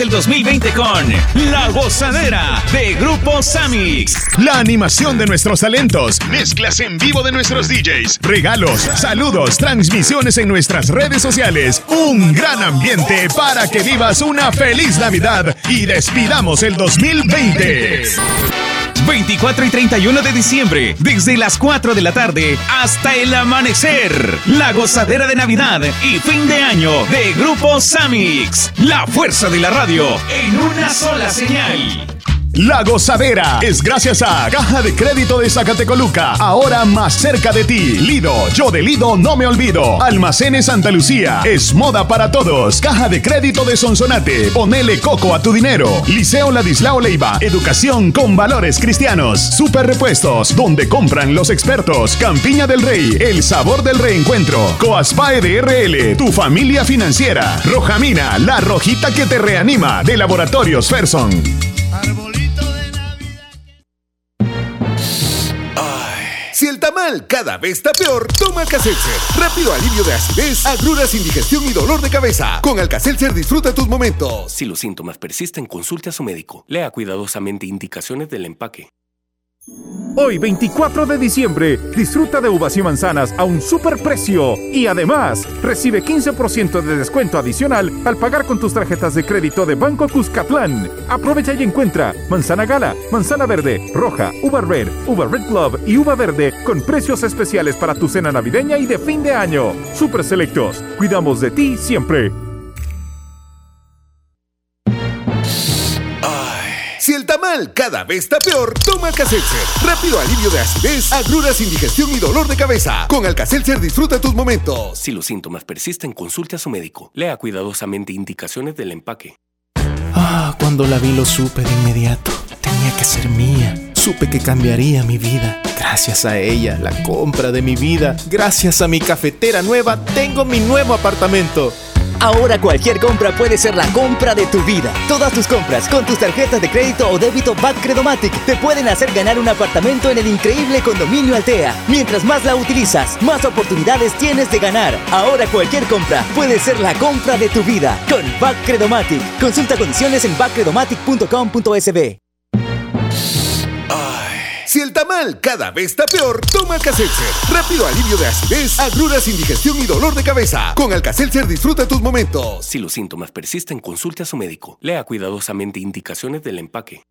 El 2020 con La Gozadera de Grupo Samix. La animación de nuestros talentos, mezclas en vivo de nuestros DJs, regalos, saludos, transmisiones en nuestras redes sociales. Un gran ambiente para que vivas una feliz Navidad y despidamos el 2020. 24 y 31 de diciembre, desde las 4 de la tarde hasta el amanecer. La gozadera de Navidad y fin de año de Grupo Samix. La fuerza de la radio en una sola señal. La gozadera es gracias a Caja de Crédito de Zacatecoluca, ahora más cerca de ti. Lido, yo de Lido no me olvido. Almacenes Santa Lucía, es moda para todos. Caja de Crédito de Sonsonate, ponele coco a tu dinero. Liceo Ladislao Leiva, educación con valores cristianos. Super repuestos, donde compran los expertos. Campiña del Rey, el sabor del reencuentro. Coaspae DRL, tu familia financiera. Rojamina, la rojita que te reanima, de Laboratorios Ferson. Si tamal cada vez está peor, toma Alcacelser. Rápido alivio de acidez, agruras, indigestión y dolor de cabeza. Con Alcacelser disfruta tus momentos. Si los síntomas persisten, consulte a su médico. Lea cuidadosamente indicaciones del empaque. Hoy 24 de diciembre, disfruta de uvas y manzanas a un superprecio y además recibe 15% de descuento adicional al pagar con tus tarjetas de crédito de Banco Cuscatlán. Aprovecha y encuentra manzana gala, manzana verde, roja, uva red, uva red club y uva verde con precios especiales para tu cena navideña y de fin de año. Super selectos, cuidamos de ti siempre. Cada vez está peor, toma Alcacelser. Rápido alivio de acidez, agruras, indigestión y dolor de cabeza. Con Alcacelser disfruta tus momentos. Si los síntomas persisten, consulte a su médico. Lea cuidadosamente indicaciones del empaque. Ah, cuando la vi lo supe de inmediato. Tenía que ser mía. Supe que cambiaría mi vida. Gracias a ella, la compra de mi vida. Gracias a mi cafetera nueva, tengo mi nuevo apartamento. Ahora cualquier compra puede ser la compra de tu vida. Todas tus compras con tus tarjetas de crédito o débito Back Credomatic te pueden hacer ganar un apartamento en el increíble condominio Altea. Mientras más la utilizas, más oportunidades tienes de ganar. Ahora cualquier compra puede ser la compra de tu vida con Back Credomatic. Consulta condiciones en backcredomatic.com.sb. Si el tamal cada vez está peor, toma Alcacelser. Rápido alivio de acidez, agruras, indigestión y dolor de cabeza. Con Alcacelser disfruta tus momentos. Si los síntomas persisten, consulte a su médico. Lea cuidadosamente indicaciones del empaque.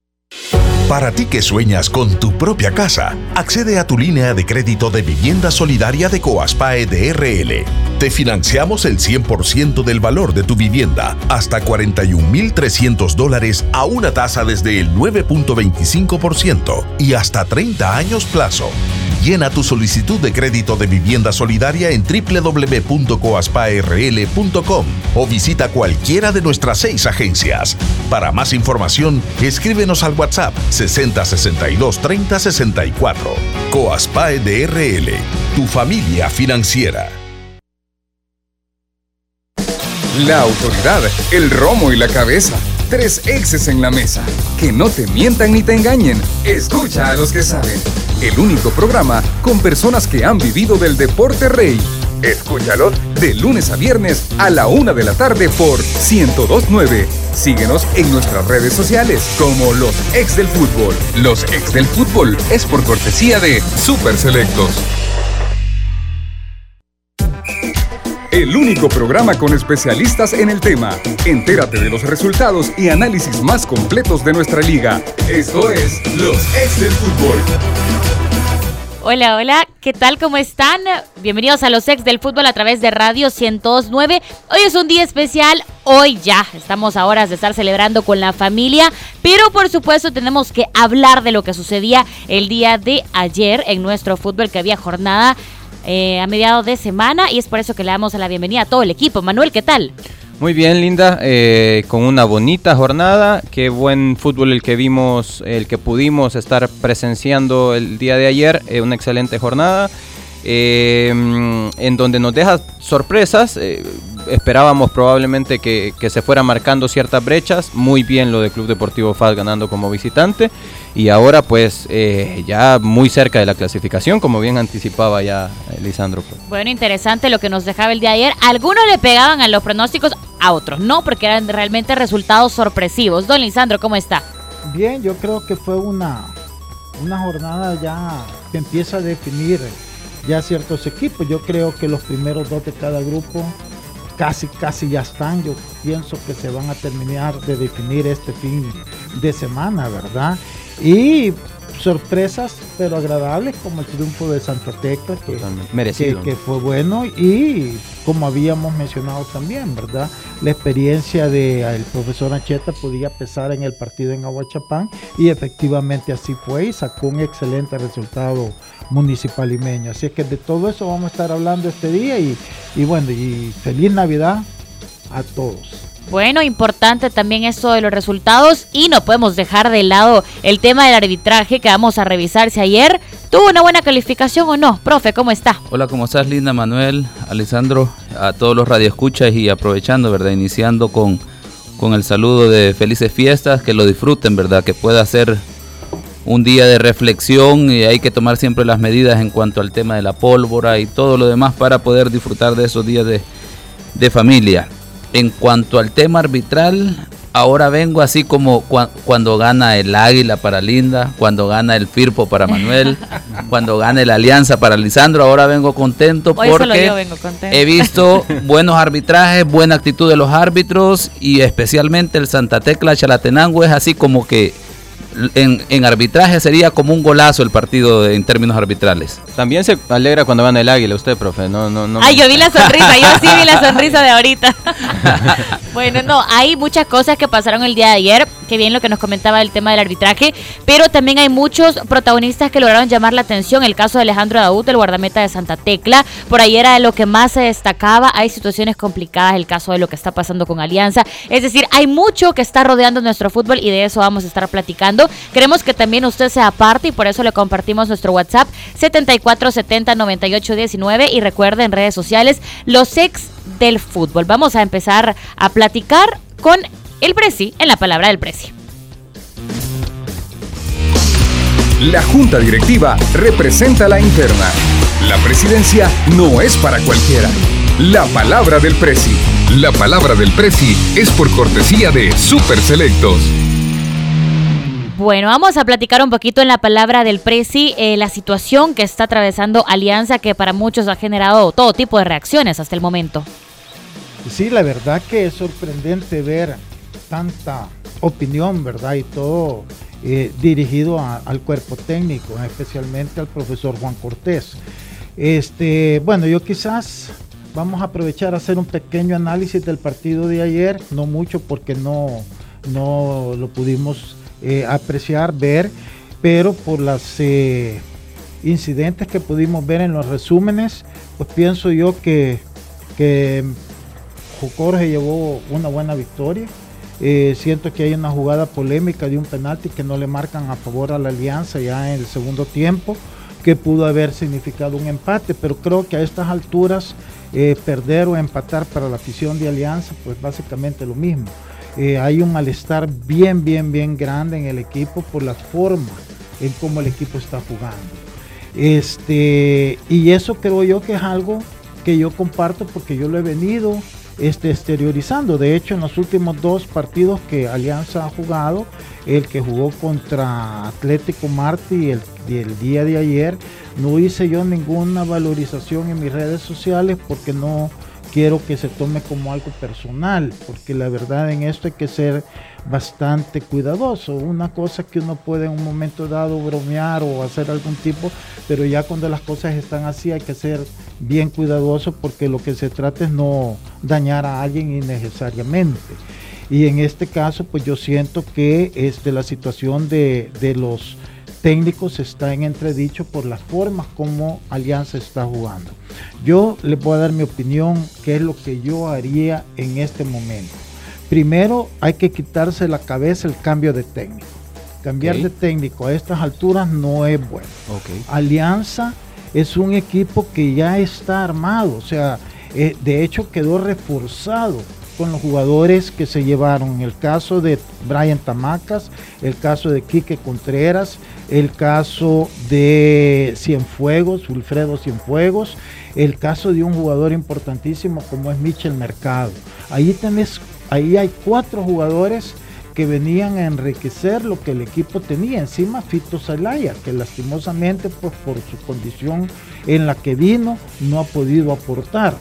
Para ti que sueñas con tu propia casa, accede a tu línea de crédito de vivienda solidaria de Coaspae DRL. Te financiamos el 100% del valor de tu vivienda, hasta 41.300 dólares a una tasa desde el 9.25% y hasta 30 años plazo. Llena tu solicitud de crédito de vivienda solidaria en www.coaspaerl.com o visita cualquiera de nuestras seis agencias. Para más información, escríbenos al WhatsApp 60 62 30 64. Coaspae DRL, tu familia financiera. La autoridad, el romo y la cabeza. Tres exes en la mesa. Que no te mientan ni te engañen. Escucha a los que saben. El único programa con personas que han vivido del deporte rey. Escúchalos de lunes a viernes a la una de la tarde por 1029. Síguenos en nuestras redes sociales como Los Ex del Fútbol. Los Ex del Fútbol es por cortesía de Super Selectos. El único programa con especialistas en el tema. Entérate de los resultados y análisis más completos de nuestra liga. Esto es Los Ex del Fútbol. Hola, hola, ¿qué tal? ¿Cómo están? Bienvenidos a los ex del fútbol a través de Radio 1029. Hoy es un día especial, hoy ya estamos a horas de estar celebrando con la familia, pero por supuesto tenemos que hablar de lo que sucedía el día de ayer en nuestro fútbol, que había jornada eh, a mediados de semana y es por eso que le damos la bienvenida a todo el equipo. Manuel, ¿qué tal? Muy bien, Linda, eh, con una bonita jornada. Qué buen fútbol el que vimos, el que pudimos estar presenciando el día de ayer. Eh, una excelente jornada. Eh, en donde nos deja sorpresas. eh, esperábamos probablemente que, que se fuera marcando ciertas brechas. Muy bien lo de Club Deportivo FAS ganando como visitante. Y ahora pues eh, ya muy cerca de la clasificación, como bien anticipaba ya eh, Lisandro. Bueno, interesante lo que nos dejaba el día de ayer. Algunos le pegaban a los pronósticos, a otros no, porque eran realmente resultados sorpresivos. Don Lisandro, ¿cómo está? Bien, yo creo que fue una, una jornada ya que empieza a definir ya ciertos equipos. Yo creo que los primeros dos de cada grupo casi, casi ya están. Yo pienso que se van a terminar de definir este fin de semana, ¿verdad? Y sorpresas, pero agradables, como el triunfo de Santa Tecla, que, Merecido. que, que fue bueno, y como habíamos mencionado también, ¿verdad? La experiencia del profesor Ancheta podía pesar en el partido en Aguachapán, y efectivamente así fue, y sacó un excelente resultado municipal limeño. Así es que de todo eso vamos a estar hablando este día, y, y bueno, y feliz Navidad a todos. Bueno, importante también esto de los resultados y no podemos dejar de lado el tema del arbitraje que vamos a revisar si ayer tuvo una buena calificación o no. Profe, ¿cómo está? Hola, ¿cómo estás, Linda Manuel, Alessandro, a todos los radioescuchas y aprovechando, ¿verdad? Iniciando con, con el saludo de felices fiestas, que lo disfruten, ¿verdad? Que pueda ser un día de reflexión y hay que tomar siempre las medidas en cuanto al tema de la pólvora y todo lo demás para poder disfrutar de esos días de, de familia. En cuanto al tema arbitral, ahora vengo así como cua- cuando gana el Águila para Linda, cuando gana el Firpo para Manuel, cuando gana el Alianza para Lisandro, ahora vengo contento Hoy porque yo vengo contenta. he visto buenos arbitrajes, buena actitud de los árbitros y especialmente el Santa Tecla Chalatenango es así como que en, en arbitraje sería como un golazo el partido en términos arbitrales. También se alegra cuando gana el águila, usted, profe. No, no, no. Ay, yo vi la sonrisa, yo sí vi la sonrisa de ahorita. bueno, no, hay muchas cosas que pasaron el día de ayer, que bien lo que nos comentaba el tema del arbitraje, pero también hay muchos protagonistas que lograron llamar la atención. El caso de Alejandro Daud, el guardameta de Santa Tecla, por ahí era lo que más se destacaba. Hay situaciones complicadas, el caso de lo que está pasando con Alianza. Es decir, hay mucho que está rodeando nuestro fútbol y de eso vamos a estar platicando. Queremos que también usted sea parte y por eso le compartimos nuestro WhatsApp 7470 9819 y recuerde en redes sociales los ex del fútbol. Vamos a empezar a platicar con el Presi en la palabra del Presi. La Junta Directiva representa la interna. La presidencia no es para cualquiera. La palabra del Presi. La palabra del Presi es por cortesía de Super Selectos. Bueno, vamos a platicar un poquito en la palabra del Presi, eh, la situación que está atravesando Alianza, que para muchos ha generado todo tipo de reacciones hasta el momento. Sí, la verdad que es sorprendente ver tanta opinión, ¿verdad? Y todo eh, dirigido al cuerpo técnico, especialmente al profesor Juan Cortés. Este, bueno, yo quizás vamos a aprovechar a hacer un pequeño análisis del partido de ayer, no mucho porque no, no lo pudimos eh, apreciar, ver, pero por las eh, incidentes que pudimos ver en los resúmenes, pues pienso yo que, que llevó una buena victoria. Eh, siento que hay una jugada polémica de un penalti que no le marcan a favor a la alianza ya en el segundo tiempo, que pudo haber significado un empate, pero creo que a estas alturas perder o empatar para la afición de alianza, pues básicamente lo mismo. Eh, hay un malestar bien, bien, bien grande en el equipo por la forma en cómo el equipo está jugando. Este, y eso creo yo que es algo que yo comparto porque yo lo he venido este, exteriorizando. De hecho, en los últimos dos partidos que Alianza ha jugado, el que jugó contra Atlético Martí el, el día de ayer, no hice yo ninguna valorización en mis redes sociales porque no quiero que se tome como algo personal, porque la verdad en esto hay que ser bastante cuidadoso. Una cosa que uno puede en un momento dado bromear o hacer algún tipo, pero ya cuando las cosas están así hay que ser bien cuidadoso porque lo que se trata es no dañar a alguien innecesariamente. Y en este caso, pues yo siento que este, la situación de, de los técnicos está en entredicho por las formas como Alianza está jugando. Yo les voy a dar mi opinión, qué es lo que yo haría en este momento. Primero hay que quitarse la cabeza el cambio de técnico. Cambiar de técnico a estas alturas no es bueno. Alianza es un equipo que ya está armado, o sea, eh, de hecho quedó reforzado con los jugadores que se llevaron. El caso de Brian Tamacas, el caso de Quique Contreras, el caso de Cienfuegos, Wilfredo Cienfuegos, el caso de un jugador importantísimo como es Michel Mercado. Ahí tenés, ahí hay cuatro jugadores que venían a enriquecer lo que el equipo tenía. Encima Fito Zelaya, que lastimosamente pues, por su condición en la que vino no ha podido aportar.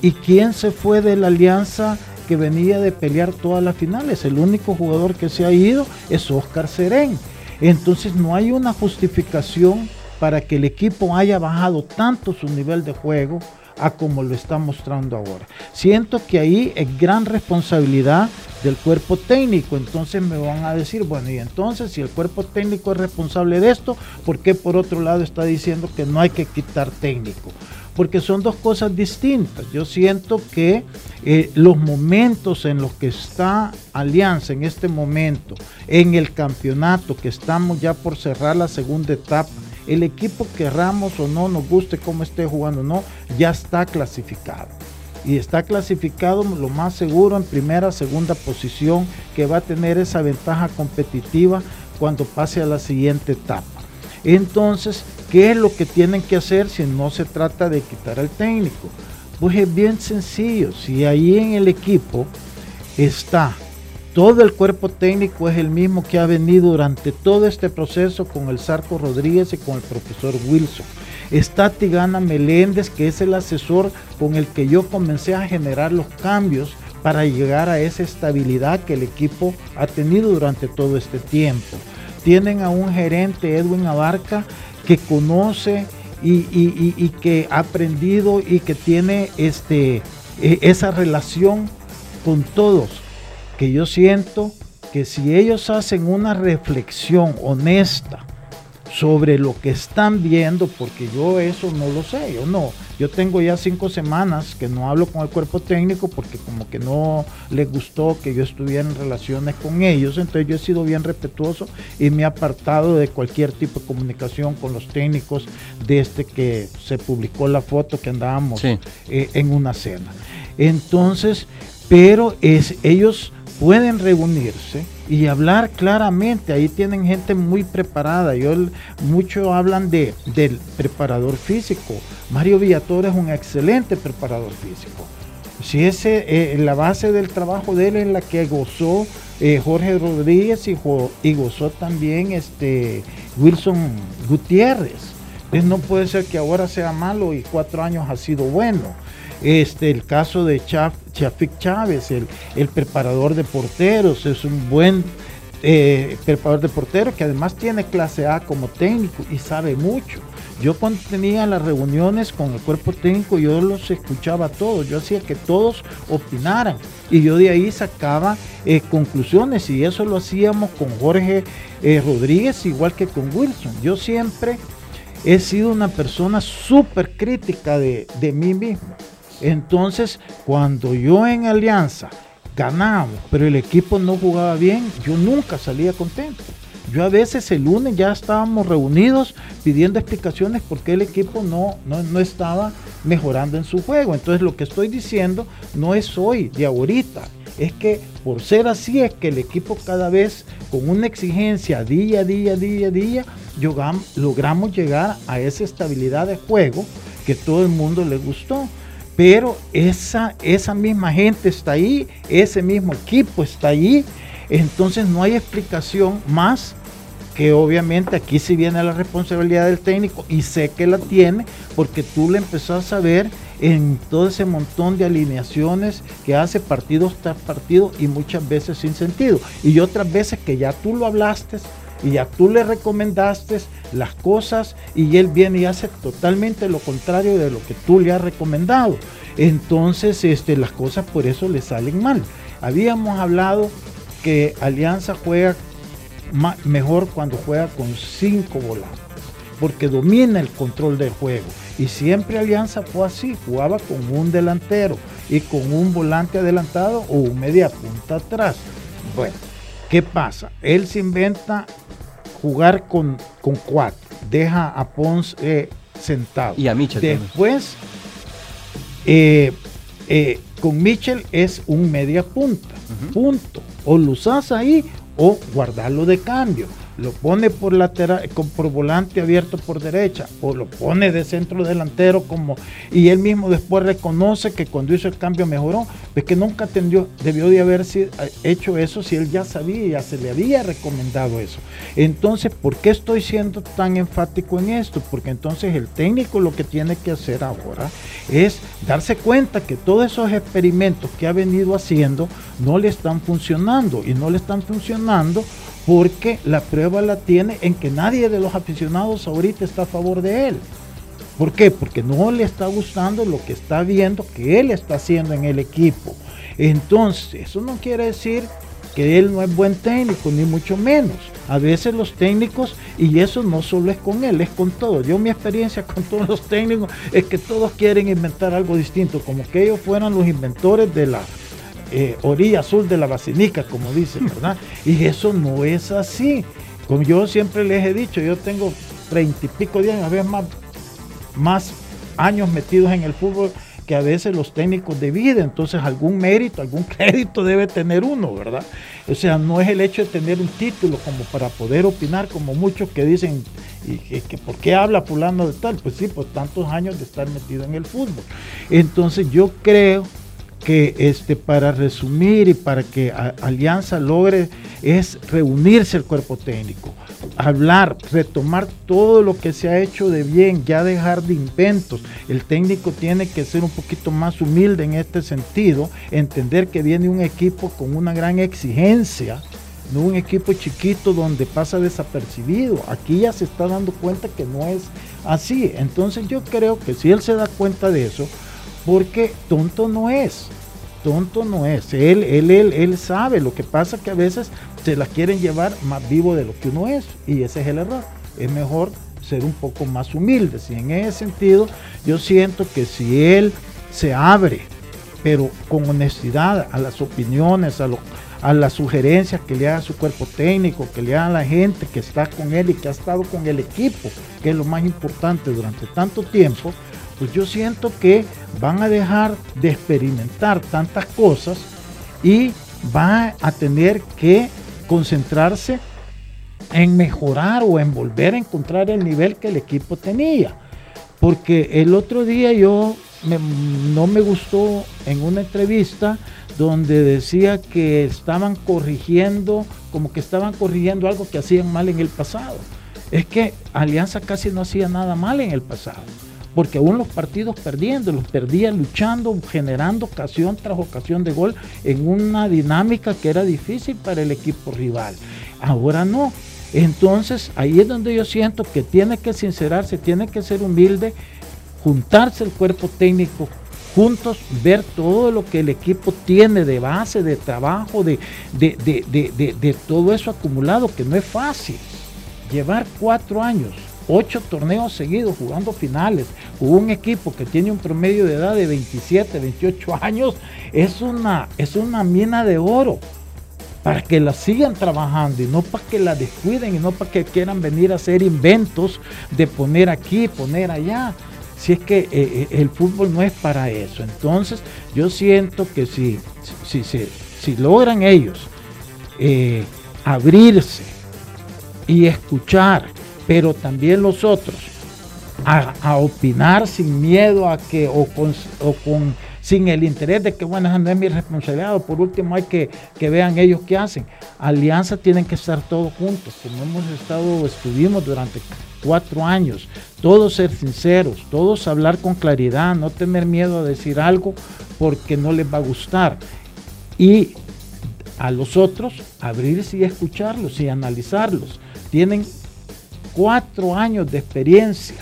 ¿Y quién se fue de la alianza que venía de pelear todas las finales? El único jugador que se ha ido es Oscar Serén. Entonces no hay una justificación para que el equipo haya bajado tanto su nivel de juego a como lo está mostrando ahora. Siento que ahí es gran responsabilidad del cuerpo técnico. Entonces me van a decir, bueno, y entonces si el cuerpo técnico es responsable de esto, ¿por qué por otro lado está diciendo que no hay que quitar técnico? Porque son dos cosas distintas. Yo siento que eh, los momentos en los que está Alianza en este momento, en el campeonato, que estamos ya por cerrar la segunda etapa, el equipo querramos o no, nos guste cómo esté jugando o no, ya está clasificado. Y está clasificado lo más seguro en primera, segunda posición, que va a tener esa ventaja competitiva cuando pase a la siguiente etapa. Entonces, ¿qué es lo que tienen que hacer si no se trata de quitar al técnico? Pues es bien sencillo, si ahí en el equipo está todo el cuerpo técnico es el mismo que ha venido durante todo este proceso con el Sarco Rodríguez y con el profesor Wilson. Está Tigana Meléndez, que es el asesor con el que yo comencé a generar los cambios para llegar a esa estabilidad que el equipo ha tenido durante todo este tiempo. Tienen a un gerente, Edwin Abarca, que conoce y, que ha aprendido y que tiene este, e, esa relación con todos. Que yo siento que si ellos hacen una reflexión honesta sobre lo que están viendo, porque yo eso no lo sé, yo no, yo tengo ya cinco semanas que no hablo con el cuerpo técnico porque como que no les gustó que yo estuviera en relaciones con ellos, entonces yo he sido bien respetuoso y me he apartado de cualquier tipo de comunicación con los técnicos desde que se publicó la foto que andábamos eh, en una cena. Entonces, pero es, ellos pueden reunirse y hablar claramente. Ahí tienen gente muy preparada. Yo, muchos hablan de, del preparador físico. Mario Villator es un excelente preparador físico. Si ese, eh, la base del trabajo de él es la que gozó eh, Jorge Rodríguez y, gozó también este Wilson Gutiérrez. Entonces no puede ser que ahora sea malo y cuatro años ha sido bueno. Este, el caso de Chafik Chávez, el, preparador de porteros, es un buen eh, preparador de porteros que además tiene clase A como técnico y sabe mucho. Yo cuando tenía las reuniones con el cuerpo técnico, yo los escuchaba todos, yo hacía que todos opinaran y yo de ahí sacaba eh, conclusiones y eso lo hacíamos con Jorge eh, Rodríguez igual que con Wilson. Yo siempre he sido una persona súper crítica de mí mismo. Entonces, cuando yo en Alianza ganaba, pero el equipo no jugaba bien, yo nunca salía contento. Yo a veces el lunes ya estábamos reunidos pidiendo explicaciones porque el equipo no, no, estaba mejorando en su juego. Entonces lo que estoy diciendo no es hoy, de ahorita. Es que por ser así es que el equipo cada vez con una exigencia día a día, día a día, logramos llegar a esa estabilidad de juego que todo el mundo le gustó pero esa, esa misma gente está ahí, ese mismo equipo está ahí, entonces no hay explicación más que obviamente aquí sí viene la responsabilidad del técnico y sé que la tiene porque tú le empezás a ver en todo ese montón de alineaciones que hace partidos tras partido y muchas veces sin sentido. Y otras veces que ya tú lo hablaste, y ya tú le recomendaste las cosas y él viene y hace totalmente lo contrario de lo que tú le has recomendado. Entonces este, las cosas por eso le salen mal. Habíamos hablado que Alianza juega mejor cuando juega con cinco volantes, porque domina el control del juego. Y siempre Alianza fue así, jugaba con un delantero y con un volante adelantado o un media punta atrás. Bueno, ¿qué pasa? Él se inventa jugar con, con cuatro. Deja a Pons eh, sentado. Y a Mitchell. Después, eh, eh, con Mitchell es un media punta. Punto. O lo usas ahí o guardarlo de cambio. Lo pone por lateral, por volante abierto por derecha, o lo pone de centro delantero como, y él mismo después reconoce que cuando hizo el cambio mejoró, es que nunca tendió, debió de haber hecho eso si él ya sabía, ya se le había recomendado eso. Entonces, ¿por qué estoy siendo tan enfático en esto? Porque entonces el técnico lo que tiene que hacer ahora es darse cuenta que todos esos experimentos que ha venido haciendo no le están funcionando y no le están funcionando porque la prueba la tiene en que nadie de los aficionados ahorita está a favor de él. ¿Por qué? Porque no le está gustando lo que está viendo que él está haciendo en el equipo. Entonces, eso no quiere decir que él no es buen técnico, ni mucho menos. A veces los técnicos, y eso no solo es con él, es con todos. Yo mi experiencia con todos los técnicos es que todos quieren inventar algo distinto, como que ellos fueran los inventores de la eh, orilla azul de la basinica, como dicen, ¿verdad? Y eso no es así. Como yo siempre les he dicho, yo tengo treinta y pico de años, a veces más, más años metidos en el fútbol que a veces los técnicos de vida, entonces algún mérito, algún crédito debe tener uno, ¿verdad? O sea, no es el hecho de tener un título como para poder opinar, como muchos que dicen, y que, ¿por qué habla fulano de tal? Pues sí, por tantos años de estar metido en el fútbol. Entonces yo creo que este, para resumir y para que Alianza logre es reunirse el cuerpo técnico, hablar, retomar todo lo que se ha hecho de bien, ya dejar de inventos. El técnico tiene que ser un poquito más humilde en este sentido, entender que viene un equipo con una gran exigencia, no un equipo chiquito donde pasa desapercibido. Aquí ya se está dando cuenta que no es así. Entonces yo creo que si él se da cuenta de eso, porque tonto no es. Tonto no es. Él, él, él, él sabe. Lo que pasa que a veces se la quieren llevar más vivo de lo que uno es. Y ese es el error. Es mejor ser un poco más humilde. Y en ese sentido, yo siento que si él se abre, pero con honestidad a las opiniones, a, a las sugerencias que le haga su cuerpo técnico, que le haga la gente que está con él y que ha estado con el equipo, que es lo más importante durante tanto tiempo, pues yo siento que van a dejar de experimentar tantas cosas y va a tener que concentrarse en mejorar o en volver a encontrar el nivel que el equipo tenía. Porque el otro día yo no me gustó en una entrevista donde decía que estaban corrigiendo, como que estaban corrigiendo algo que hacían mal en el pasado. Es que Alianza casi no hacía nada mal en el pasado porque aún los partidos perdiendo, los perdía luchando, generando ocasión tras ocasión de gol en una dinámica que era difícil para el equipo rival. Ahora no. Entonces ahí es donde yo siento que tiene que sincerarse, tiene que ser humilde, juntarse el cuerpo técnico juntos, ver todo lo que el equipo tiene de base, de trabajo, de, de, de, de todo eso acumulado, que no es fácil. Llevar cuatro años ocho torneos seguidos jugando finales, hubo un equipo que tiene un promedio de edad de 27, 28 años, es una, es una mina de oro para que la sigan trabajando y no para que la descuiden y no para que quieran venir a hacer inventos de poner aquí, poner allá. Si es que eh, eh, el fútbol no es para eso. Entonces yo siento que si, si, si, si logran ellos eh, abrirse y escuchar pero también los otros, a, opinar sin miedo a que, o con, sin el interés de que, bueno, no es mi responsabilidad, o por último hay que, que vean ellos qué hacen. Alianza tienen que estar todos juntos, como hemos estado, estuvimos durante cuatro años, todos ser sinceros, todos hablar con claridad, no tener miedo a decir algo porque no les va a gustar. Y a los otros abrirse y escucharlos y analizarlos. Tienen cuatro años de experiencia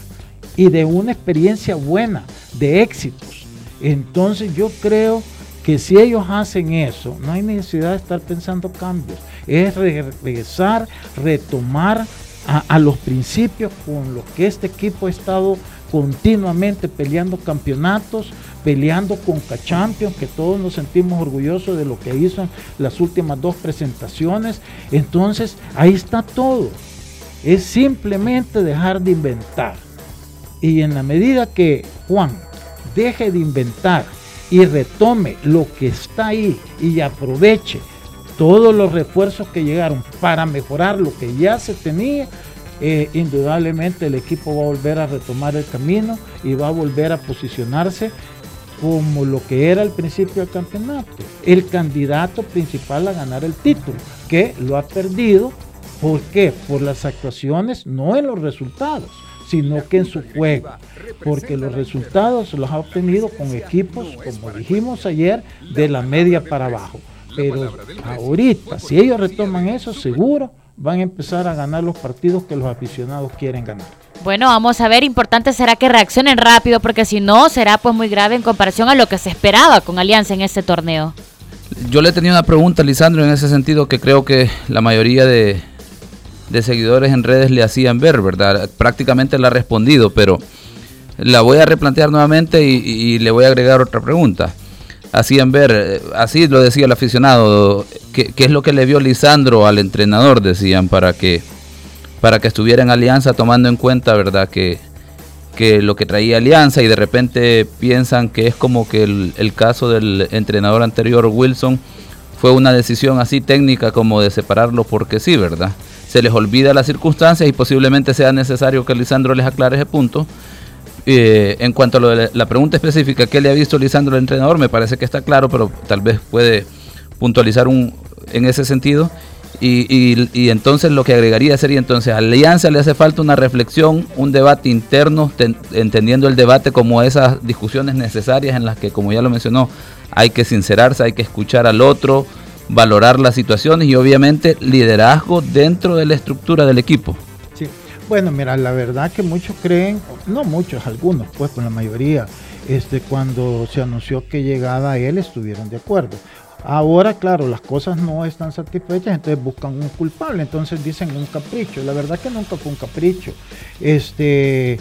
y de una experiencia buena, de éxitos. Entonces yo creo que si ellos hacen eso, no hay necesidad de estar pensando cambios. Es regresar, retomar a, los principios con los que este equipo ha estado continuamente peleando campeonatos, peleando con Champions, que todos nos sentimos orgullosos de lo que hizo en las últimas dos presentaciones. Entonces, ahí está todo es simplemente dejar de inventar. Y en la medida que Juan deje de inventar y retome lo que está ahí y aproveche todos los refuerzos que llegaron para mejorar lo que ya se tenía, eh, indudablemente el equipo va a volver a retomar el camino y va a volver a posicionarse como lo que era al principio del campeonato, el candidato principal a ganar el título, que lo ha perdido. ¿Por qué? Por las actuaciones, no en los resultados, sino que en su juego. Porque los resultados los ha obtenido con equipos, como dijimos ayer, de la media para abajo. Pero ahorita, si ellos retoman eso, seguro van a empezar a ganar los partidos que los aficionados quieren ganar. Bueno, vamos a ver, importante será que reaccionen rápido porque si no será pues muy grave en comparación a lo que se esperaba con Alianza en este torneo. Yo le tenía una pregunta a Lisandro en ese sentido que creo que la mayoría de, seguidores en redes le hacían ver, ¿verdad? Prácticamente la ha respondido, pero la voy a replantear nuevamente y, le voy a agregar otra pregunta. Hacían ver, eh, así lo decía el aficionado, ¿qué, ¿qué, es lo que le vio Lisandro al entrenador? Decían, para que para que estuviera en Alianza tomando en cuenta, ¿verdad? Que, que lo que traía Alianza y de repente piensan que es como que el, caso del entrenador anterior, Wilson, fue una decisión así técnica como de separarlo porque sí, ¿verdad? Se les olvida las circunstancias y posiblemente sea necesario que Lisandro les aclare ese punto. Eh, en cuanto a lo de la pregunta específica, ¿qué le ha visto Lisandro el entrenador? Me parece que está claro, pero tal vez puede puntualizar un, en ese sentido. Y, entonces lo que agregaría sería entonces a Alianza le hace falta una reflexión, un debate interno, entendiendo el debate como esas discusiones necesarias en las que, como ya lo mencionó, hay que sincerarse, hay que escuchar al otro, valorar las situaciones y obviamente liderazgo dentro de la estructura del equipo. Sí, bueno, mira, la verdad que muchos creen, no muchos, algunos, pues con la mayoría, este, cuando se anunció que llegaba él estuvieron de acuerdo. Ahora, claro, las cosas no están satisfechas, entonces buscan un culpable, entonces dicen un capricho. La verdad que nunca fue un capricho. Este,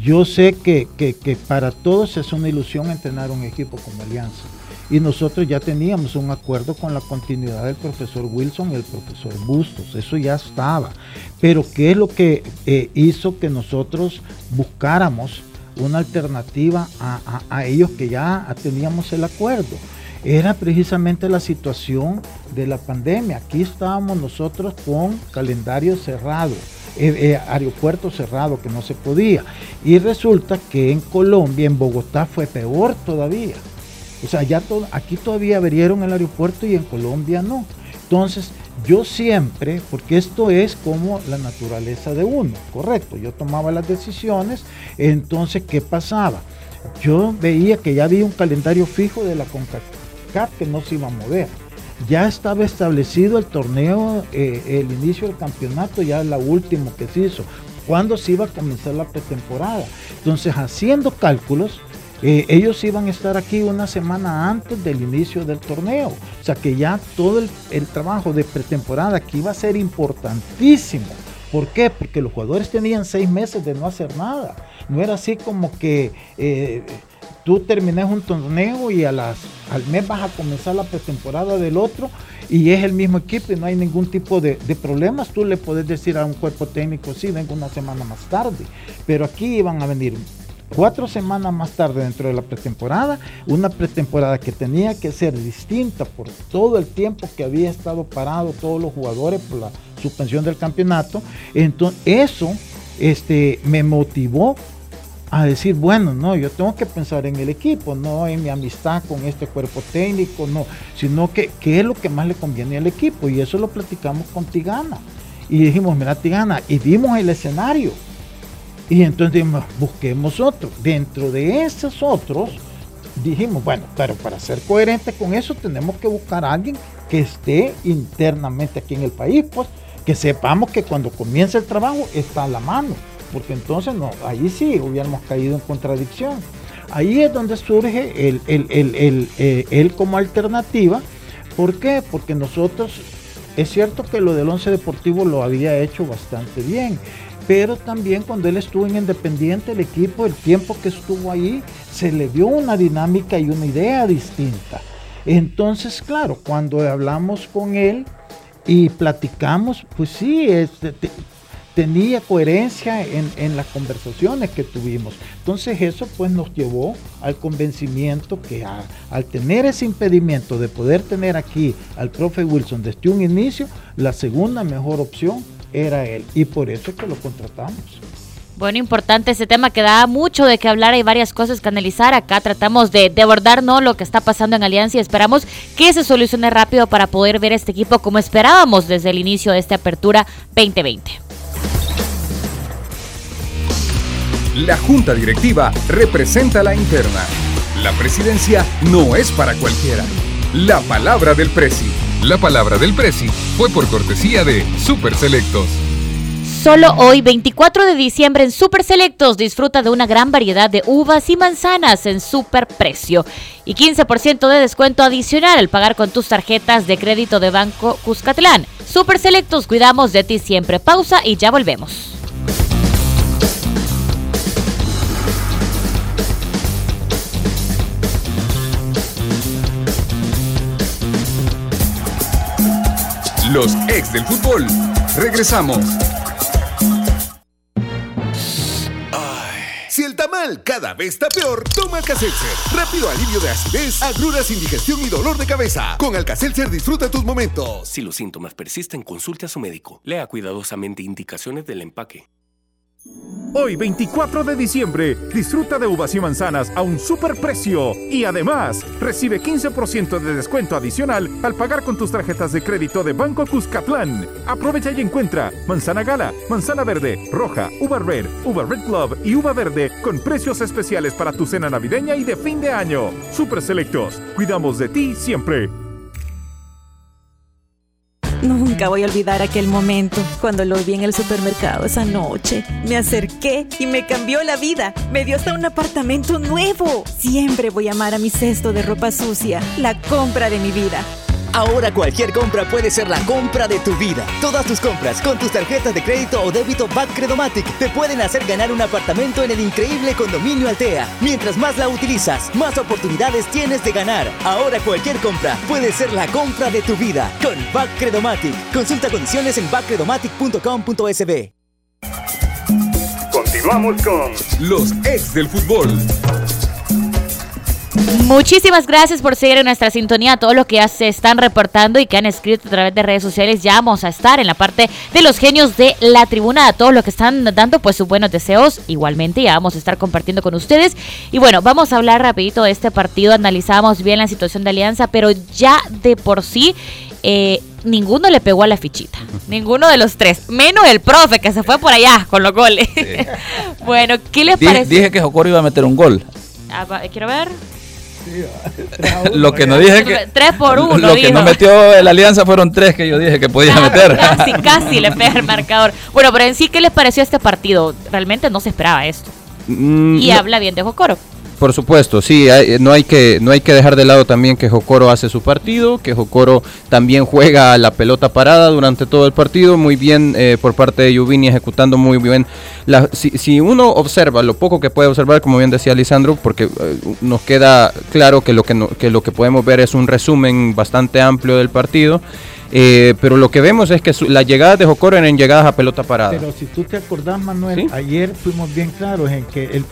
yo sé que, para todos es una ilusión entrenar un equipo como Alianza. Y nosotros ya teníamos un acuerdo con la continuidad del profesor Wilson y el profesor Bustos, eso ya estaba. Pero ¿qué es lo que eh, hizo que nosotros buscáramos una alternativa a ellos que ya teníamos el acuerdo? era precisamente la situación de la pandemia. Aquí estábamos nosotros con calendario cerrado, eh, eh, aeropuerto cerrado, que no se podía. Y resulta que en Colombia, en Bogotá, fue peor todavía. O sea, ya aquí todavía abrieron el aeropuerto y en Colombia no. Entonces, yo siempre, porque esto es como la naturaleza de uno, correcto, yo tomaba las decisiones, entonces, ¿qué pasaba? Yo veía que ya había un calendario fijo de la CONCACAF que no se iba a mover. Ya estaba establecido el torneo, eh, el inicio del campeonato, ya la última que se hizo. cuando se iba a comenzar la pretemporada? Entonces, haciendo cálculos, ellos iban a estar aquí una semana antes del inicio del torneo. O sea que ya todo el, trabajo de pretemporada que iba a ser importantísimo. ¿Por qué? Porque los jugadores tenían seis meses de no hacer nada. No era así como que eh, tú terminas un torneo y al mes vas a comenzar la pretemporada del otro y es el mismo equipo y no hay ningún tipo de, problemas, tú le puedes decir a un cuerpo técnico, sí, vengo una semana más tarde, pero aquí iban a venir cuatro semanas más tarde dentro de la pretemporada, una pretemporada que tenía que ser distinta por todo el tiempo que había estado parado todos los jugadores por la suspensión del campeonato, entonces eso este, me motivó a decir, bueno, no, yo tengo que pensar en el equipo, no en mi amistad con este cuerpo técnico, no, sino que qué es lo que más le conviene al equipo. Y eso lo platicamos con Tigana. Y dijimos, mira Tigana, y vimos el escenario. Y entonces dijimos, busquemos otro. Dentro de esos otros, dijimos, bueno, pero para ser coherentes con eso tenemos que buscar a alguien que esté internamente aquí en el país, pues que sepamos que cuando comience el trabajo está a la mano porque entonces no, ahí sí hubiéramos caído en contradicción. Ahí es donde surge el, el, eh, como alternativa. ¿Por qué? Porque nosotros, es cierto que lo del once deportivo lo había hecho bastante bien, pero también cuando él estuvo en Independiente, el equipo, el tiempo que estuvo ahí, se le dio una dinámica y una idea distinta. Entonces, claro, cuando hablamos con él y platicamos, pues sí, este, tenía coherencia en, las conversaciones que tuvimos. Entonces eso pues nos llevó al convencimiento que al tener ese impedimento de poder tener aquí al profe Wilson desde un inicio, la segunda mejor opción era él. Y por eso es que lo contratamos. Bueno, importante ese tema que da mucho de qué hablar, hay varias cosas que analizar. Acá tratamos de, abordar ¿no? lo que está pasando en Alianza y esperamos que se solucione rápido para poder ver este equipo como esperábamos desde el inicio de esta apertura 2020. La Junta Directiva representa la interna. La presidencia no es para cualquiera. La palabra del Presi. La palabra del Presi fue por cortesía de Super Selectos. Solo hoy, 24 de diciembre, en Super Selectos disfruta de una gran variedad de uvas y manzanas en super precio y 15% de descuento adicional al pagar con tus tarjetas de crédito de Banco Cuscatlán. Super Selectos, cuidamos de ti siempre. Pausa y ya volvemos. Los ex del fútbol. Regresamos. Si el tamal cada vez está peor, toma Alcacelser. Rápido alivio de acidez, agruras, indigestión y dolor de cabeza. Con Alcacelser disfruta tus momentos. Si los síntomas persisten, consulte a su médico. Lea cuidadosamente indicaciones del empaque. Hoy 24 de diciembre, disfruta de uvas y manzanas a un super precio y además recibe 15% de descuento adicional al pagar con tus tarjetas de crédito de Banco Cuscatlán. Aprovecha y encuentra manzana gala, manzana verde, roja, uva red, uva red club y uva verde con precios especiales para tu cena navideña y de fin de año. Super selectos, cuidamos de ti siempre. Nunca voy a olvidar aquel momento cuando lo vi en el supermercado esa noche. Me acerqué y me cambió la vida. Me dio hasta un apartamento nuevo. Siempre voy a amar a mi cesto de ropa sucia, la compra de mi vida. Ahora cualquier compra puede ser la compra de tu vida. Todas tus compras con tus tarjetas de crédito o débito Credomatic te pueden hacer ganar un apartamento en el increíble condominio Altea. Mientras más la utilizas, más oportunidades tienes de ganar. Ahora cualquier compra puede ser la compra de tu vida con Credomatic. Consulta condiciones en backcredomatic.com.sb. Continuamos con los ex del fútbol. Muchísimas gracias por seguir en nuestra sintonía, todos los que ya se están reportando y que han escrito a través de redes sociales. Ya vamos a estar en la parte de los genios de la tribuna, a todos los que están dando pues sus buenos deseos. Igualmente ya vamos a estar compartiendo con ustedes. Y bueno, vamos a hablar rapidito de este partido. Analizamos bien la situación de Alianza, pero ya de por sí eh, ninguno le pegó a la fichita. Ninguno de los tres. Menos el profe que se fue por allá con los goles. bueno, ¿qué les parece? Dije que Jocoro iba a meter un gol. Ah, quiero ver. Lo que no dije que. Tres por uno. Lo que no metió la alianza fueron tres que yo dije que podía meter. Casi, casi le pega el marcador. Bueno, pero en sí, ¿qué les pareció este partido? Realmente no se esperaba esto. Mm, y habla bien de Jocoro. Por supuesto, sí, no, hay que, no hay que dejar de lado también que Jocoro hace su partido, que Jocoro también juega la pelota parada durante todo el partido, muy bien eh, por parte de Yuvini ejecutando muy bien. La, si, uno observa lo poco que puede observar, como bien decía Lisandro, porque eh, nos queda claro que lo que, que lo que podemos ver es un resumen bastante amplio del partido. Eh, pero lo que vemos es que las llegadas de Jocoro eran llegadas a pelota parada. Pero si tú te acordás, Manuel, ayer fuimos bien claros en que el,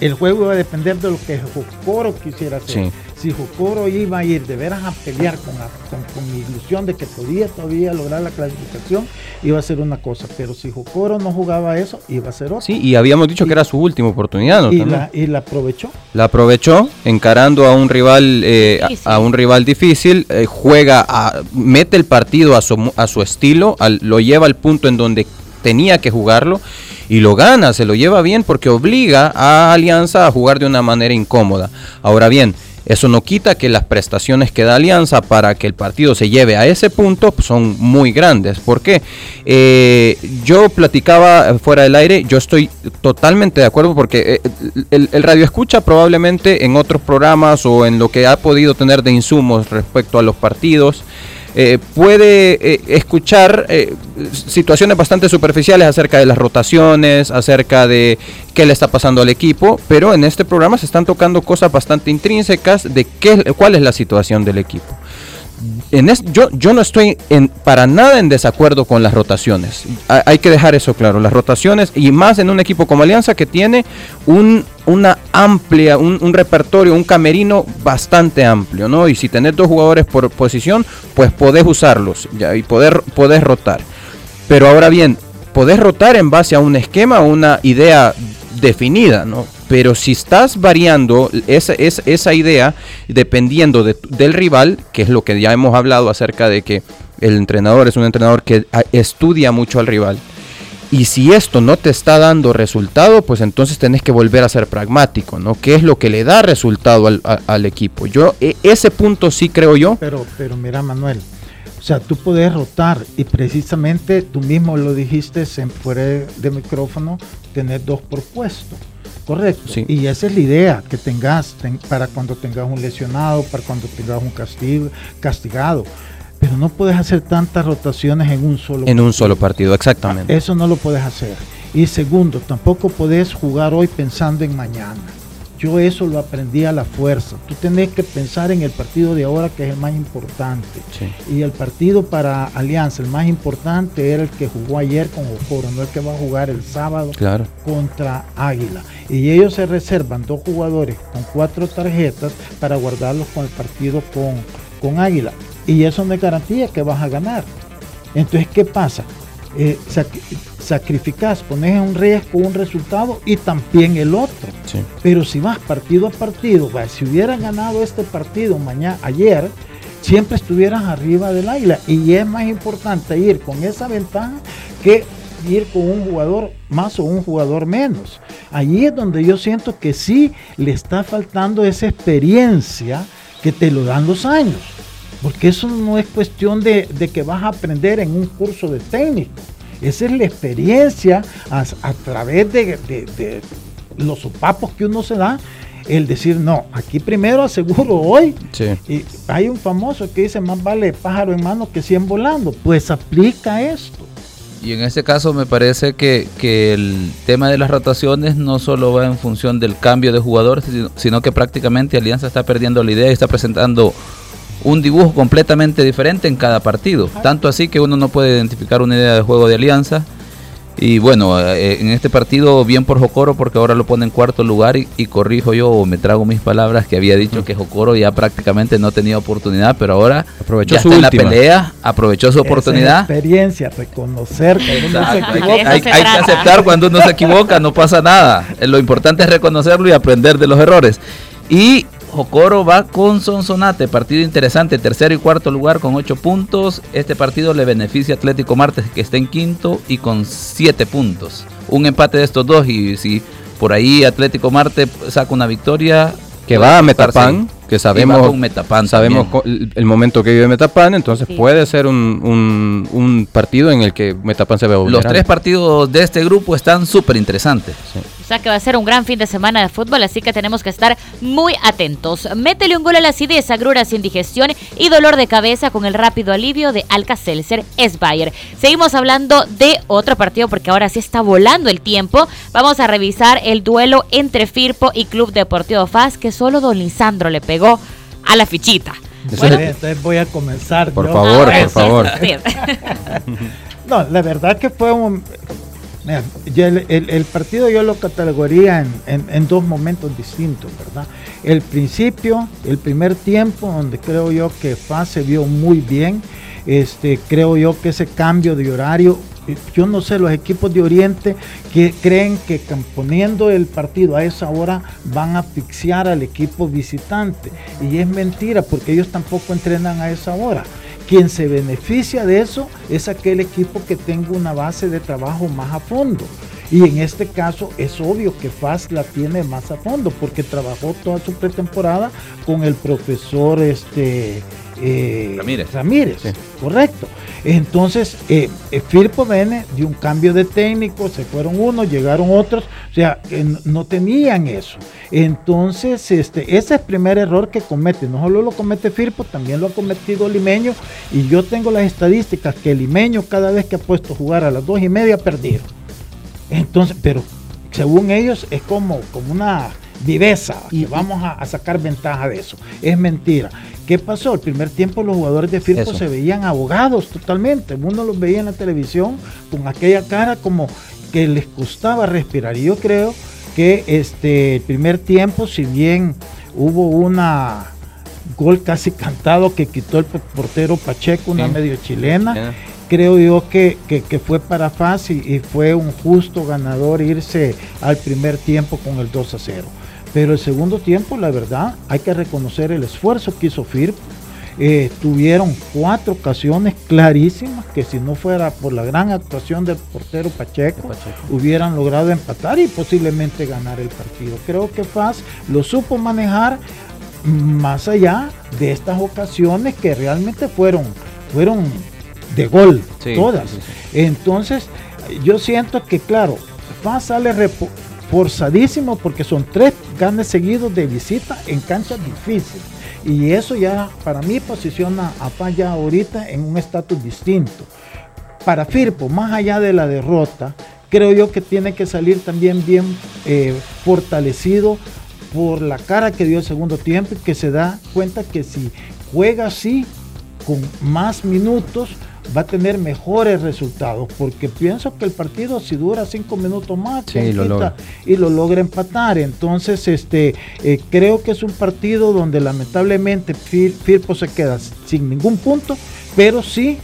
el juego va a depender de lo que Jocoro quisiera hacer. Si Jocoro iba a ir de veras a pelear con, con, mi ilusión de que podía todavía lograr la clasificación, iba a ser una cosa. Pero si Jocoro no jugaba eso, iba a ser otra. Sí, y habíamos dicho que era su última oportunidad, ¿no? Y, la, y la, aprovechó. La aprovechó encarando a un rival, eh, a, un rival difícil, eh, juega, a, mete el partido a su, a su estilo, lo lleva al punto en donde tenía que jugarlo y lo gana, se lo lleva bien porque obliga a Alianza a jugar de una manera incómoda. Ahora bien, eso no quita que las prestaciones que da Alianza para que el partido se lleve a ese punto son muy grandes. ¿Por qué? Eh, yo platicaba fuera del aire, yo estoy totalmente de acuerdo porque eh, el, el, radio escucha probablemente en otros programas o en lo que ha podido tener de insumos respecto a los partidos. Eh, puede eh, escuchar eh, situaciones bastante superficiales acerca de las rotaciones, acerca de qué le está pasando al equipo, pero en este programa se están tocando cosas bastante intrínsecas de qué, cuál es la situación del equipo. En es, yo, yo no estoy en, para nada en desacuerdo con las rotaciones. Ha- hay que dejar eso claro. Las rotaciones, y más en un equipo como Alianza que tiene un, una amplia, un, un repertorio, un camerino bastante amplio, ¿no? Y si tenés dos jugadores por posición, pues podés usarlos ya, y poder, podés rotar. Pero ahora bien, podés rotar en base a un esquema, una idea definida, ¿no? Pero si estás variando esa, esa, esa idea dependiendo de- del rival, que es lo que ya hemos hablado acerca de que el entrenador es un entrenador que estudia mucho al rival. Y si esto no te está dando resultado, pues entonces tenés que volver a ser pragmático, ¿no? ¿Qué es lo que le da resultado al, al equipo? Yo, e- ese punto sí creo yo. Pero, pero mira, Manuel, o sea, tú puedes rotar y precisamente tú mismo lo dijiste en fuera de micrófono, tener dos por puesto. Correcto. Sí. Y esa es la idea, que tengas ten- para cuando tengas un lesionado, para cuando tengas un castigo, castigado. Pero no puedes hacer tantas rotaciones en un solo En un solo partido, exactamente. Eso no lo puedes hacer. Y segundo, tampoco puedes jugar hoy pensando en mañana. Yo eso lo aprendí a la fuerza. Tú tenés que pensar en el partido de ahora que es el más importante. Y el partido para Alianza, el más importante era el que jugó ayer con Ojoro, no el que va a jugar el sábado Claro. contra Águila. Y ellos se reservan dos jugadores con cuatro tarjetas para guardarlos con el partido con, con Águila. Y eso es garantía que vas a ganar. Entonces, ¿qué pasa? Eh, sac- sacrificás, pones en un riesgo un resultado y también el otro. Sí. Pero si vas partido a partido, va, si hubieran ganado este partido mañana, ayer, siempre estuvieras arriba del águila. Y es más importante ir con esa ventaja que ir con un jugador más o un jugador menos. Allí es donde yo siento que sí le está faltando esa experiencia que te lo dan los años. Porque eso no es cuestión de, de que vas a aprender en un curso de técnico. Esa es la experiencia a, a través de, de- de los sopapos que uno se da. El decir, no, aquí primero aseguro hoy. Sí. Y hay un famoso que dice, más vale pájaro en mano que 100 volando. Pues aplica esto. Y en este caso me parece que, que el tema de las rotaciones no solo va en función del cambio de jugadores, sino, sino que prácticamente Alianza está perdiendo la idea y está presentando un dibujo completamente diferente en cada partido. Tanto así que uno no puede identificar una idea de juego de Alianza. Y bueno, eh, en este partido bien por Jocoro porque ahora lo pone en cuarto lugar y, y corrijo yo o me trago mis palabras que había dicho que Jocoro ya prácticamente no tenía oportunidad, pero ahora Aprovechó ya su está en la pelea, aprovechó su Esa oportunidad. experiencia, reconocer que uno se hay, equivoca. hay- hay que aceptar cuando uno se equivoca, no pasa nada. Eh, Lo importante es reconocerlo y aprender de los errores. Y Jocoro va con Sonsonate, partido interesante, tercero y cuarto lugar con ocho puntos. Este partido le beneficia a Atlético Martes que está en quinto y con siete puntos. Un empate de estos dos y si por ahí Atlético Marte saca una victoria que va a Metapan, que sabemos, va con Metapan sabemos también. el momento que vive Metapan, entonces Sí. puede ser un, un- un partido en el que Metapan se vea Los vulnerable. tres partidos de este grupo están súper interesantes. O sea que va a ser un gran fin de semana de fútbol, así que tenemos que estar muy atentos. Métele un gol a la acidez, agruras, indigestión y dolor de cabeza con el rápido alivio de Alka-Seltzer Bayer. Seguimos hablando de otro partido porque ahora sí está volando el tiempo. Vamos a revisar el duelo entre Firpo y Club Deportivo FAS que solo Don Lisandro le pegó a la fichita. Bueno, entonces voy a comenzar. Por yo. favor, Ah, por sí, favor. sí. No, la verdad que fue un... el, el- el partido yo lo categoría en, en- en dos momentos distintos, ¿verdad? El principio, el primer tiempo, donde creo yo que FA se vio muy bien. Este, creo yo que ese cambio de horario, eh, yo no sé, los equipos de Oriente que creen que poniendo el partido a esa hora van a asfixiar al equipo visitante. Y es mentira, porque ellos tampoco entrenan a esa hora. Quien se beneficia de eso es aquel equipo que tenga una base de trabajo más a fondo. Y en este caso es obvio que FAS la tiene más a fondo porque trabajó toda su pretemporada con el profesor este, eh, Ramírez. Ramírez, correcto. Entonces, eh, eh, Firpo viene de un cambio de técnico, se fueron unos, llegaron otros, o sea, no tenían eso. Entonces, este, ese es el primer error que comete. No solo lo comete Firpo, también lo ha cometido Limeño. Y yo tengo las estadísticas que Limeño cada vez que ha puesto a jugar a las dos y media ha perdido. Entonces, pero según ellos es como, como una viveza, y vamos a, sacar ventaja de eso. Es mentira. ¿Qué pasó? El primer tiempo los jugadores de Firpo se veían abogados totalmente. Uno los veía en la televisión con aquella cara como que les costaba respirar. Y yo creo que este el primer tiempo, si bien hubo una gol casi cantado que quitó el portero Pacheco, una medio chilena, creo yo que, fue para fácil y, fue un justo ganador irse al primer tiempo con el 2 a 0. Pero el segundo tiempo, la verdad, hay que reconocer el esfuerzo que hizo Firpo. Eh, tuvieron cuatro ocasiones clarísimas que si no fuera por la gran actuación del portero Pacheco, hubieran logrado empatar y posiblemente ganar el partido. Creo que Faz lo supo manejar más allá de estas ocasiones que realmente fueron, fueron de gol, todas. Entonces, yo siento que, claro, Faz sale forzadísimo porque son tres ganes seguidos de visita en canchas difíciles. Y eso ya para mí posiciona a Falla ahorita en un estatus distinto. Para Firpo, más allá de la derrota, creo yo que tiene que salir también bien eh, fortalecido por la cara que dio el segundo tiempo y que se da cuenta que si juega así, con más minutos, va a tener mejores resultados, porque pienso que el partido si dura cinco minutos más y lo logra empatar. Entonces, este, eh, creo que es un partido donde lamentablemente Firpo se queda sin ningún punto, pero sí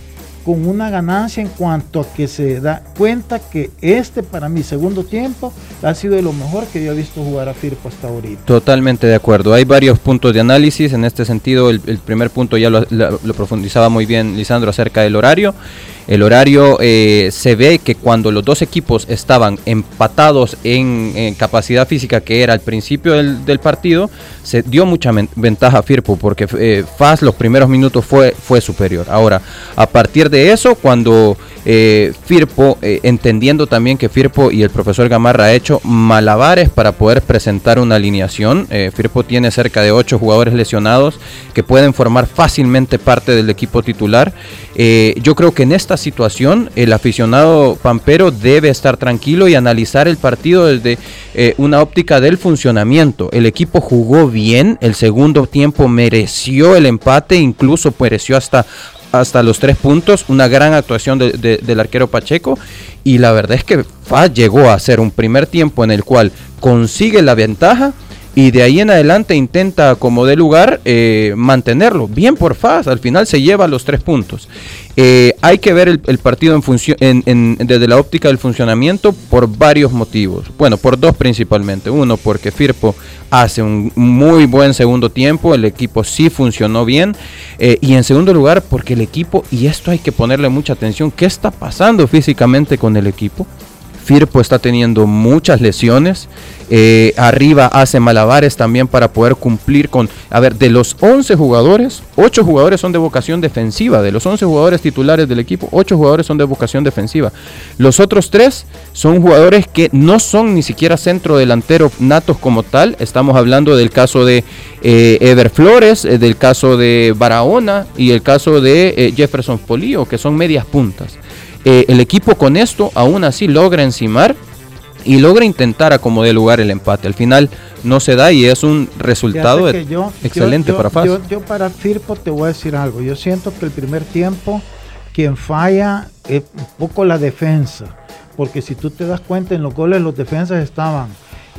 con una ganancia en cuanto a que se da cuenta que este para mi segundo tiempo ha sido de lo mejor que yo he visto jugar a Firpo hasta ahorita. Totalmente de acuerdo. Hay varios puntos de análisis en este sentido. El, primer punto ya lo, lo profundizaba muy bien Lisandro acerca del horario. El horario eh, se ve que cuando los dos equipos estaban empatados en, capacidad física, que era al principio del, partido, se dio mucha ventaja a Firpo, porque eh, Faz los primeros minutos fue, fue superior. Ahora, a partir de eso, cuando eh, Firpo, entendiendo también que Firpo y el profesor Gamarra ha hecho malabares para poder presentar una alineación, Firpo tiene cerca de ocho jugadores lesionados que pueden formar fácilmente parte del equipo titular. yo creo que en esta situación, el aficionado pampero debe estar tranquilo y analizar el partido desde eh, una óptica del funcionamiento. El equipo jugó bien, el segundo tiempo mereció el empate, incluso mereció hasta hasta los tres puntos, una gran actuación del arquero Pacheco y la verdad es que Faz llegó a hacer un primer tiempo en el cual consigue la ventaja y de ahí en adelante intenta como de lugar eh, mantenerlo. Bien por Faz, al final se lleva los tres puntos. Eh, hay que ver el, partido en función, desde la óptica del funcionamiento por varios motivos. Bueno, por dos principalmente. Uno, porque Firpo hace un muy buen segundo tiempo, el equipo sí funcionó bien. Eh, y en segundo lugar, porque el equipo, y esto hay que ponerle mucha atención, ¿qué está pasando físicamente con el equipo? Firpo está teniendo muchas lesiones. Eh, arriba hace malabares también para poder cumplir con... A ver, de los 11 jugadores, 8 jugadores son de vocación defensiva. De los 11 jugadores titulares del equipo, 8 jugadores son de vocación defensiva. Los otros 3 son jugadores que no son ni siquiera centro delantero natos como tal. Estamos hablando del caso de eh, Ever Flores, eh, del caso de Barahona y el caso de Jefferson Polío, que son medias puntas. Eh, el equipo con esto aún así logra encimar y logra intentar acomodar lugar el empate. Al final no se da y es un resultado excelente para Faz. Yo, para Firpo te voy a decir algo. Yo siento que el primer tiempo quien falla es un poco la defensa. Porque si tú te das cuenta en los goles los defensas estaban.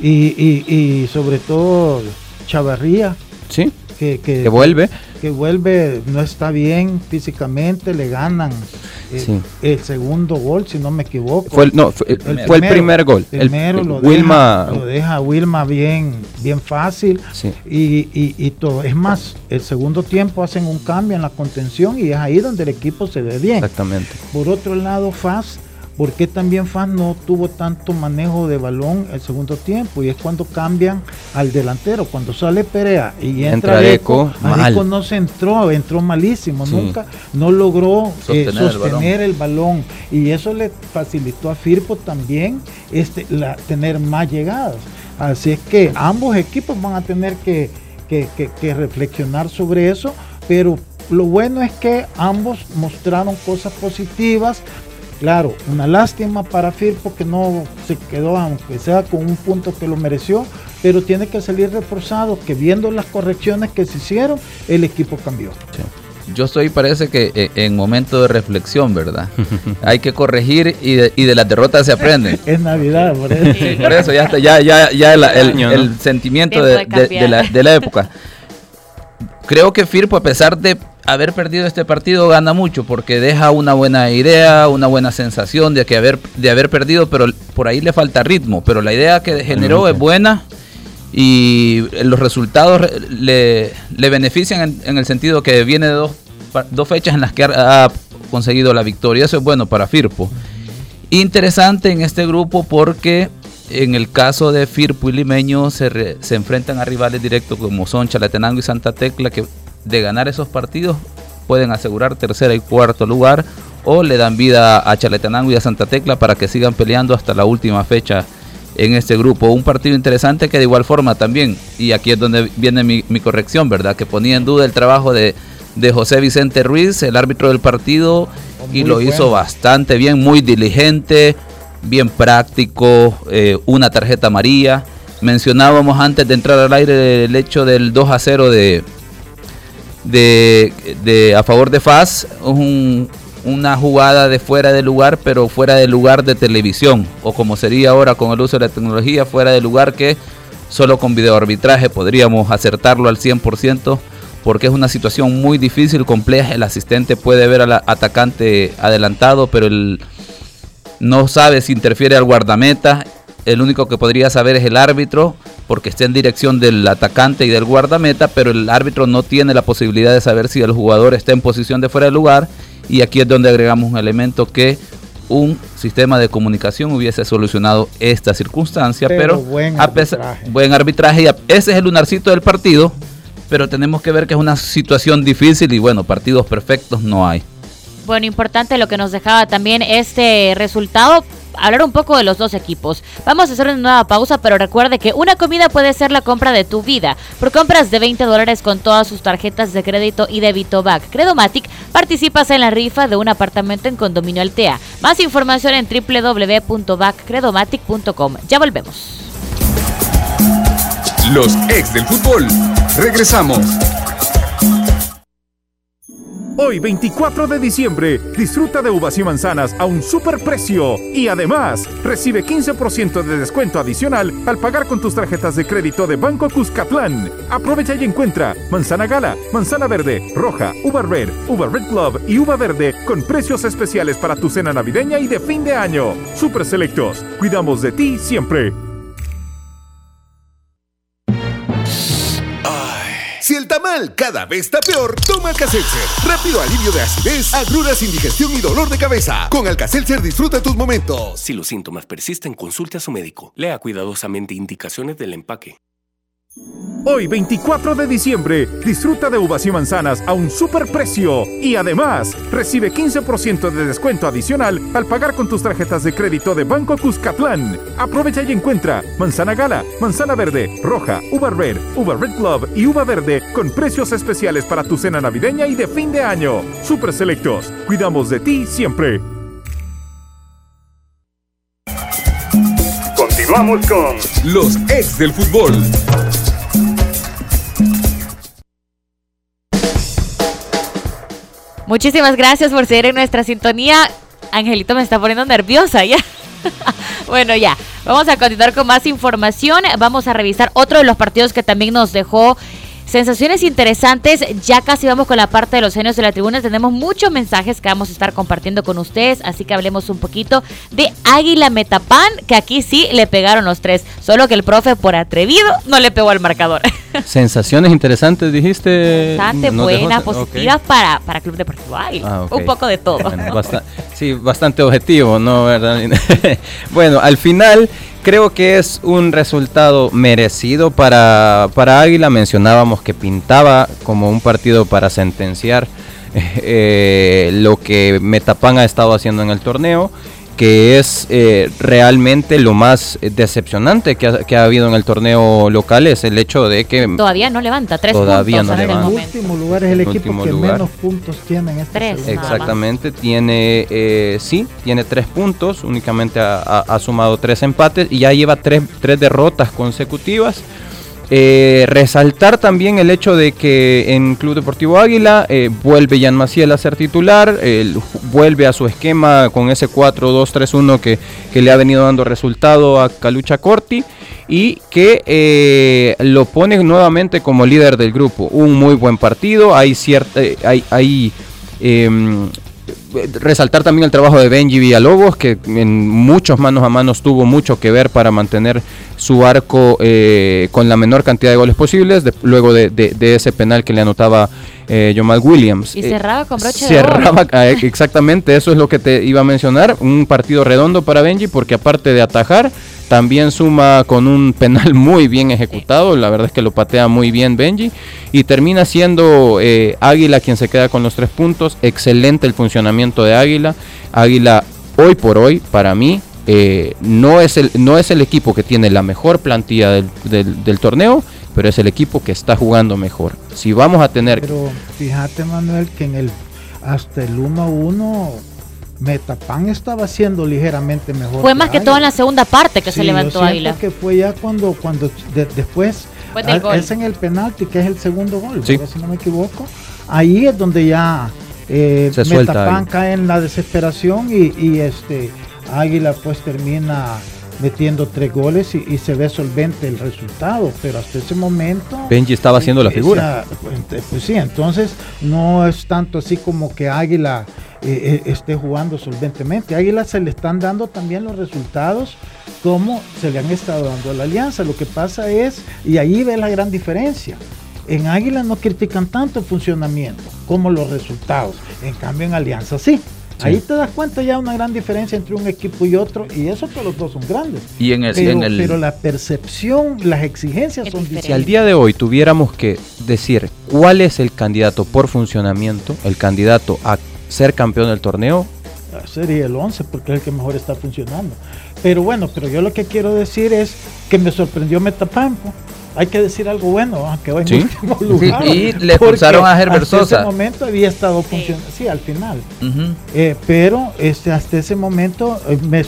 Y, y, sobre todo Chavarría. Sí. Que, que, vuelve. Que vuelve, no está bien físicamente, le ganan eh, el segundo gol, si no me equivoco. Fue el, no, fue, el, primer gol. El primero lo, Wilma, deja, lo deja Wilma bien, bien fácil y, y, todo. Es más, el segundo tiempo hacen un cambio en la contención y es ahí donde el equipo se ve bien. Exactamente. Por otro lado, Faz ¿Por qué también Fan no tuvo tanto manejo de balón el segundo tiempo? Y es cuando cambian al delantero, cuando sale Perea y entra, Eco no se entró, entró malísimo, nunca no logró eh, sostener, el, balón. y eso le facilitó a Firpo también este, la, tener más llegadas. Así es que ambos equipos van a tener que, que reflexionar sobre eso, pero lo bueno es que ambos mostraron cosas positivas, Claro, una lástima para Firpo que no se quedó, aunque sea con un punto que lo mereció, pero tiene que salir reforzado, que viendo las correcciones que se hicieron, el equipo cambió. Yo estoy, parece que eh, en momento de reflexión, ¿verdad? Hay que corregir y de, y de las derrotas se aprenden. Es Navidad, por eso. Sí, por eso ya está, ya, ya, ya el, el- el sentimiento de, de- de la, de la época. Creo que Firpo, a pesar de haber perdido este partido, gana mucho porque deja una buena idea, una buena sensación de que haber, de haber perdido, pero por ahí le falta ritmo. Pero la idea que generó es buena y los resultados re- le, le benefician en, en el sentido que viene de dos, dos fechas en las que ha, ha conseguido la victoria. Eso es bueno para Firpo. Interesante en este grupo porque en el caso de Firpo y Limeño se, re- se enfrentan a rivales directos como son Chalatenango y Santa Tecla que de ganar esos partidos pueden asegurar tercera y cuarto lugar o le dan vida a Chalatenango y a Santa Tecla para que sigan peleando hasta la última fecha en este grupo. Un partido interesante que de igual forma también, y aquí es donde viene mi, mi corrección, ¿verdad? Que ponía en duda el trabajo de, de José Vicente Ruiz, el árbitro del partido, y lo hizo bastante bien, muy diligente, bien práctico, eh, una tarjeta amarilla. Mencionábamos antes de entrar al aire el hecho del 2 a 0 de, de, a favor de FAS, un- una jugada de fuera de lugar, pero fuera de lugar de televisión, o como sería ahora con el uso de la tecnología, fuera de lugar que solo con videoarbitraje podríamos acertarlo al 100%, porque es una situación muy difícil, compleja, el asistente puede ver al atacante adelantado, pero el, no sabe si interfiere al guardameta. El único que podría saber es el árbitro, porque está en dirección del atacante y del guardameta, pero el árbitro no tiene la posibilidad de saber si el jugador está en posición de fuera de lugar. Y aquí es donde agregamos un elemento que un sistema de comunicación hubiese solucionado esta circunstancia, Pero pero, buen a pesar arbitraje. buen arbitraje, y a- ese es el lunarcito del partido, pero tenemos que ver que es una situación difícil y bueno, partidos perfectos no hay. Bueno, importante lo que nos dejaba también este resultado. Hablar un poco de los dos equipos. Vamos a hacer una nueva pausa, pero recuerde que una comida puede ser la compra de tu vida. Por compras de 20 dólares con todas sus tarjetas de crédito y débito BAC Credomatic, participas en la rifa de un apartamento en Condominio Altea. Más información en www.backcredomatic.com. Ya volvemos. Los ex del fútbol. Regresamos. Hoy, 24 de diciembre, disfruta de uvas y manzanas a un superprecio y además recibe 15% de descuento adicional al pagar con tus tarjetas de crédito de Banco Cuscatlán. Aprovecha y encuentra manzana gala, manzana verde, roja, uva red, uva red club y uva verde con precios especiales para tu cena navideña y de fin de año. Super selectos, cuidamos de ti siempre. Cada vez está peor, toma Alka-Seltzer. Rápido alivio de acidez, agruras, indigestión y dolor de cabeza. Con Alka-Seltzer disfruta tus momentos. Si los síntomas persisten, consulte a su médico. Lea cuidadosamente indicaciones del empaque. Hoy, 24 de diciembre, disfruta de uvas y manzanas a un superprecio y además recibe 15% de descuento adicional al pagar con tus tarjetas de crédito de Banco Cuscatlán. Aprovecha y encuentra manzana gala, manzana verde, roja, uva red, uva red club y uva verde con precios especiales para tu cena navideña y de fin de año. Super selectos, cuidamos de ti siempre. Continuamos con los ex del fútbol. Muchísimas gracias por seguir en nuestra sintonía. Angelito me está poniendo nerviosa ya. bueno, ya. Vamos a continuar con más información. Vamos a revisar otro de los partidos que también nos dejó sensaciones interesantes. Ya casi vamos con la parte de los genios de la tribuna. Tenemos muchos mensajes que vamos a estar compartiendo con ustedes. Así que hablemos un poquito de Águila Metapan, que aquí sí le pegaron los tres. Solo que el profe, por atrevido, no le pegó al marcador. Sensaciones interesantes, dijiste. Bastante ¿No buenas, positivas para, para Club Deportivo Águila. Ah. Un poco de todo. Bueno, sí, bastante objetivo, ¿no? ¿Verdad? bueno, al final creo que es un resultado merecido para, para Águila. Mencionábamos que pintaba como un partido para sentenciar eh, lo que Metapan ha estado haciendo en el torneo. Que es eh, realmente lo más decepcionante que ha, que ha, habido en el torneo local es el hecho de que todavía no levanta tres todavía puntos. No levanta. El último lugar es el, el equipo que lugar. menos puntos tiene en este Tres. Exactamente, tiene eh, sí, tiene tres puntos, únicamente ha, ha, ha, sumado tres empates y ya lleva tres, tres derrotas consecutivas. Eh, resaltar también el hecho de que en Club Deportivo Águila eh, vuelve Jan Maciel a ser titular, eh, vuelve a su esquema con ese 4-2-3-1 que, que, le ha venido dando resultado a Calucha Corti y que eh, lo pone nuevamente como líder del grupo. Un muy buen partido, hay cierta, hay, hay em, resaltar también el trabajo de Benji Villalobos, que en muchos manos a manos tuvo mucho que ver para mantener su arco eh, con la menor cantidad de goles posibles, de, luego de, de, de, ese penal que le anotaba eh, Jamal Williams. Y cerraba con broche cerraba, de oro. exactamente, eso es lo que te iba a mencionar, un partido redondo para Benji, porque aparte de atajar, también suma con un penal muy bien ejecutado, la verdad es que lo patea muy bien Benji y termina siendo eh, Águila quien se queda con los tres puntos, excelente el funcionamiento de Águila, Águila hoy por hoy para mí eh, no, es el, no es el equipo que tiene la mejor plantilla del, del, torneo, pero es el equipo que está jugando mejor. Si vamos a tener... Pero fíjate Manuel que en el hasta el 1-1 Metapan estaba haciendo ligeramente mejor. Fue más que, que todo en la segunda parte que sí, se levantó Águila. que fue ya cuando, cuando de, después del a, es en el penalti que es el segundo gol, sí. si no me equivoco. Ahí es donde ya eh, se Metapan cae en la desesperación y, y, este Águila pues termina metiendo tres goles y, y, se ve solvente el resultado, pero hasta ese momento Benji estaba haciendo la figura. Pues, pues sí, entonces no es tanto así como que Águila eh, esté jugando solventemente. A Águila se le están dando también los resultados como se le han estado dando a la alianza. Lo que pasa es, y ahí ve la gran diferencia. En Águila no critican tanto el funcionamiento como los resultados. En cambio en Alianza sí. Sí. Ahí te das cuenta ya una gran diferencia entre un equipo y otro, y eso que los dos son grandes. Y en el, pero, en el... pero la percepción, las exigencias son diferentes. Si al día de hoy tuviéramos que decir cuál es el candidato por funcionamiento, el candidato a ser campeón del torneo, sería el 11 porque es el que mejor está funcionando. Pero bueno, pero yo lo que quiero decir es que me sorprendió Metapampo. Hay que decir algo bueno, aunque hoy en ¿Sí? último lugar. Y le expulsaron a Herbert hasta Sosa. ese momento había estado funcionando, sí. sí, al final. Uh -huh. eh, pero este, hasta ese momento eh, me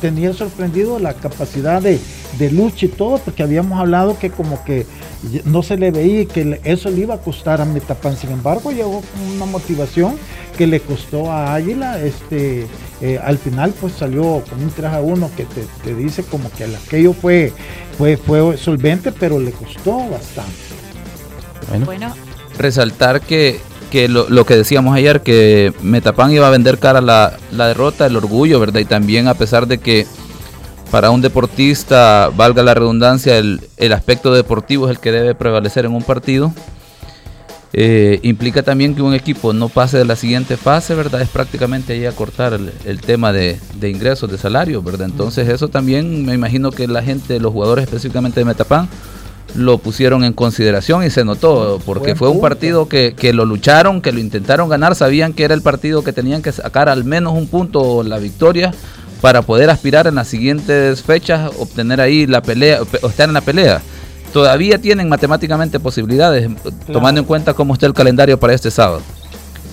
tenía sorprendido la capacidad de, de, lucha y todo, porque habíamos hablado que como que no se le veía que eso le iba a costar a Metapan. Sin embargo, llegó con una motivación que le costó a Águila. Este, eh, al final, pues salió con un 3 a 1 que te, te dice como que aquello fue, fue, fue solvente, pero le costó bastante. Bueno, bueno. resaltar que que lo, lo, que decíamos ayer, que Metapan iba a vender cara la, la, derrota, el orgullo, ¿verdad? Y también a pesar de que para un deportista, valga la redundancia, el, el aspecto deportivo es el que debe prevalecer en un partido, eh, implica también que un equipo no pase de la siguiente fase, ¿verdad? Es prácticamente ahí acortar el, el tema de, de, ingresos, de salario, ¿verdad? Entonces eso también me imagino que la gente, los jugadores específicamente de Metapan, lo pusieron en consideración y se notó, porque fue un partido que, que, lo lucharon, que lo intentaron ganar, sabían que era el partido que tenían que sacar al menos un punto la victoria para poder aspirar en las siguientes fechas, obtener ahí la pelea, o estar en la pelea. Todavía tienen matemáticamente posibilidades, claro. tomando en cuenta cómo está el calendario para este sábado.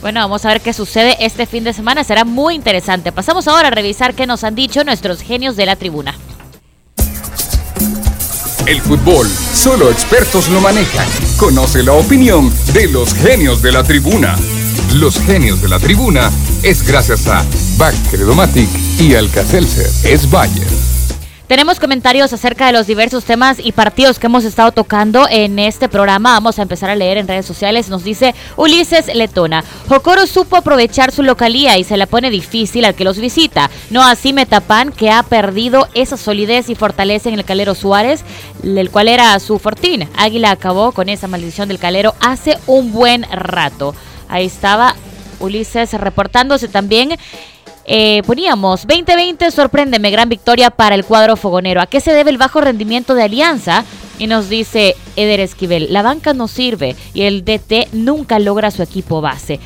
Bueno, vamos a ver qué sucede este fin de semana, será muy interesante. Pasamos ahora a revisar qué nos han dicho nuestros genios de la tribuna. El fútbol, solo expertos lo manejan. Conoce la opinión de los genios de la tribuna. Los genios de la tribuna es gracias a Back Credomatic y Alcacelser es Bayer. Tenemos comentarios acerca de los diversos temas y partidos que hemos estado tocando en este programa. Vamos a empezar a leer en redes sociales. Nos dice Ulises Letona. Jocoro supo aprovechar su localía y se la pone difícil al que los visita. No así Metapan, que ha perdido esa solidez y fortaleza en el Calero Suárez, el cual era su fortín. Águila acabó con esa maldición del Calero hace un buen rato. Ahí estaba Ulises reportándose también. Eh, poníamos 2020, sorpréndeme, gran victoria para el cuadro fogonero. ¿A qué se debe el bajo rendimiento de Alianza? Y nos dice Eder Esquivel, la banca no sirve y el DT nunca logra su equipo base.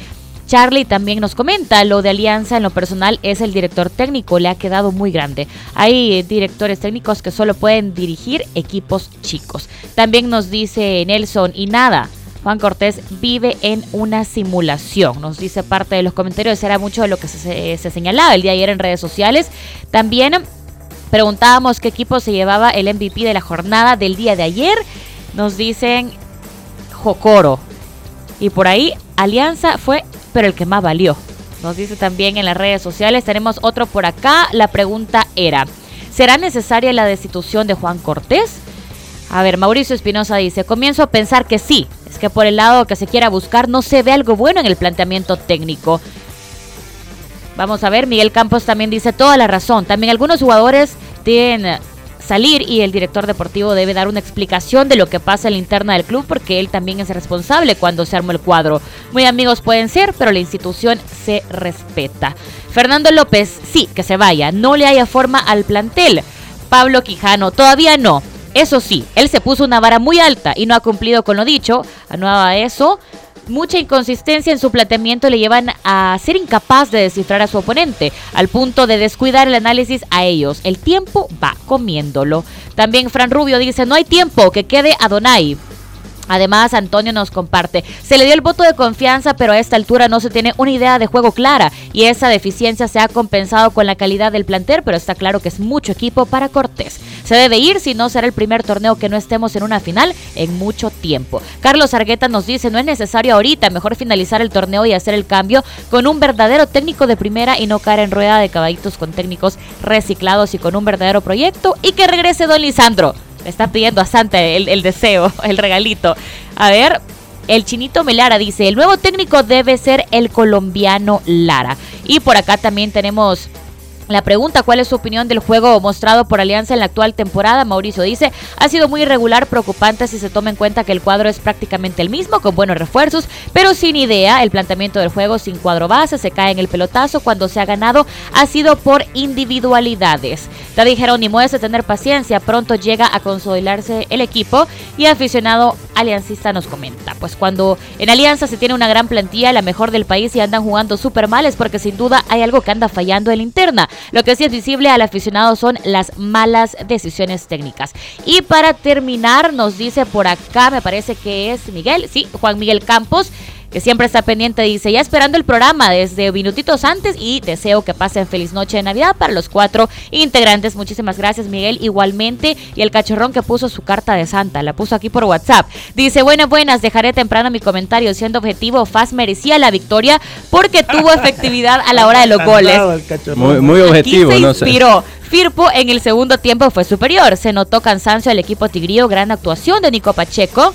Charlie también nos comenta, lo de Alianza en lo personal es el director técnico, le ha quedado muy grande. Hay directores técnicos que solo pueden dirigir equipos chicos. También nos dice Nelson, y nada, Juan Cortés vive en una simulación. Nos dice parte de los comentarios, era mucho de lo que se, se, señalaba el día de ayer en redes sociales. También preguntábamos qué equipo se llevaba el MVP de la jornada del día de ayer. Nos dicen Jocoro. Y por ahí Alianza fue, pero el que más valió. Nos dice también en las redes sociales. Tenemos otro por acá. La pregunta era, ¿será necesaria la destitución de Juan Cortés? A ver, Mauricio Espinosa dice, comienzo a pensar que sí, es que por el lado que se quiera buscar no se ve algo bueno en el planteamiento técnico. Vamos a ver, Miguel Campos también dice toda la razón. También algunos jugadores tienen salir y el director deportivo debe dar una explicación de lo que pasa en la interna del club porque él también es responsable cuando se arma el cuadro. Muy amigos pueden ser, pero la institución se respeta. Fernando López, sí, que se vaya, no le haya forma al plantel. Pablo Quijano, todavía no. Eso sí, él se puso una vara muy alta y no ha cumplido con lo dicho. A eso, mucha inconsistencia en su planteamiento le llevan a ser incapaz de descifrar a su oponente, al punto de descuidar el análisis a ellos. El tiempo va comiéndolo. También Fran Rubio dice, no hay tiempo, que quede Adonai. Además, Antonio nos comparte, se le dio el voto de confianza, pero a esta altura no se tiene una idea de juego clara y esa deficiencia se ha compensado con la calidad del plantel, pero está claro que es mucho equipo para Cortés. Se debe ir, si no será el primer torneo que no estemos en una final en mucho tiempo. Carlos Argueta nos dice, no es necesario ahorita, mejor finalizar el torneo y hacer el cambio con un verdadero técnico de primera y no caer en rueda de caballitos con técnicos reciclados y con un verdadero proyecto y que regrese Don Lisandro. Está pidiendo a Santa el, deseo, el regalito. A ver, el chinito Melara dice, el nuevo técnico debe ser el colombiano Lara. Y por acá también tenemos la pregunta, ¿cuál es su opinión del juego mostrado por Alianza en la actual temporada? Mauricio dice, ha sido muy irregular, preocupante si se toma en cuenta que el cuadro es prácticamente el mismo, con buenos refuerzos, pero sin idea, el planteamiento del juego sin cuadro base, se cae en el pelotazo, cuando se ha ganado ha sido por individualidades. Daddy Jerónimo es de tener paciencia, pronto llega a consolidarse el equipo y aficionado aliancista nos comenta, pues cuando en Alianza se tiene una gran plantilla, la mejor del país y andan jugando súper mal es porque sin duda hay algo que anda fallando en la interna. Lo que sí es visible al aficionado son las malas decisiones técnicas. Y para terminar, nos dice por acá, me parece que es Miguel, sí, Juan Miguel Campos que siempre está pendiente, dice, ya esperando el programa desde minutitos antes y deseo que pasen feliz noche de Navidad para los cuatro integrantes. Muchísimas gracias, Miguel. Igualmente, y el cachorrón que puso su carta de Santa, la puso aquí por WhatsApp. Dice, buenas, buenas, dejaré temprano mi comentario. Siendo objetivo, Faz merecía la victoria porque tuvo efectividad a la hora de los goles. Muy, objetivo, se inspiró. Firpo en el segundo tiempo fue superior. Se notó cansancio al equipo tigrío, gran actuación de Nico Pacheco.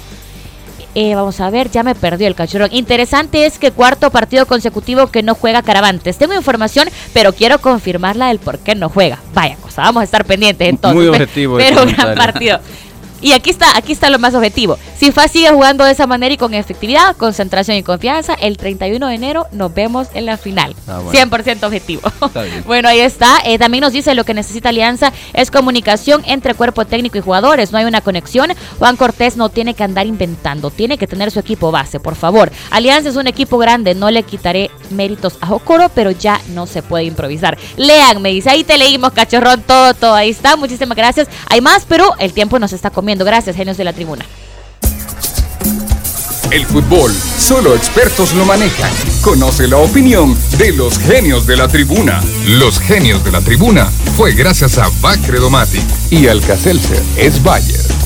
Eh, vamos a ver, ya me perdió el cachorro. Interesante es que cuarto partido consecutivo que no juega Caravantes. Tengo información, pero quiero confirmarla del por qué no juega. Vaya cosa, vamos a estar pendientes entonces. Muy objetivo. Pero gran partido. Y aquí está, aquí está lo más objetivo. Si FA sigue jugando de esa manera y con efectividad, concentración y confianza, el 31 de enero nos vemos en la final. 100% ah, objetivo. bueno, ahí está. Eh, también nos dice lo que necesita Alianza es comunicación entre cuerpo técnico y jugadores. No hay una conexión. Juan Cortés no tiene que andar inventando, tiene que tener su equipo base, por favor. Alianza es un equipo grande, no le quitaré méritos a Jocoro, pero ya no se puede improvisar. Lean, me dice, ahí te leímos, cachorrón, todo, todo. Ahí está, muchísimas gracias. Hay más, pero el tiempo nos está comiendo. Gracias, genios de la tribuna. El fútbol, solo expertos lo manejan. Conoce la opinión de los genios de la tribuna. Los genios de la tribuna fue gracias a Bacredomatic y Alcacelser es Bayer.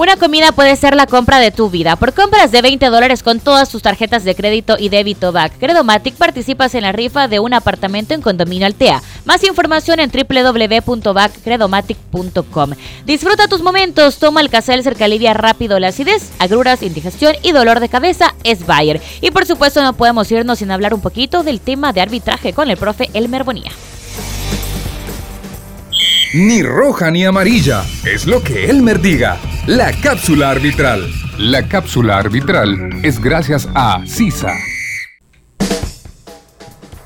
Una comida puede ser la compra de tu vida. Por compras de 20 dólares con todas tus tarjetas de crédito y débito BAC Credomatic participas en la rifa de un apartamento en Condominio Altea. Más información en www.baccredomatic.com. Disfruta tus momentos. Toma el Caselser que alivia rápido la acidez, agruras, indigestión y dolor de cabeza. Es Bayer. Y por supuesto no podemos irnos sin hablar un poquito del tema de arbitraje con el profe Elmer Bonía ni roja ni amarilla. Es lo que Elmer diga. La cápsula arbitral. La cápsula arbitral es gracias a CISA.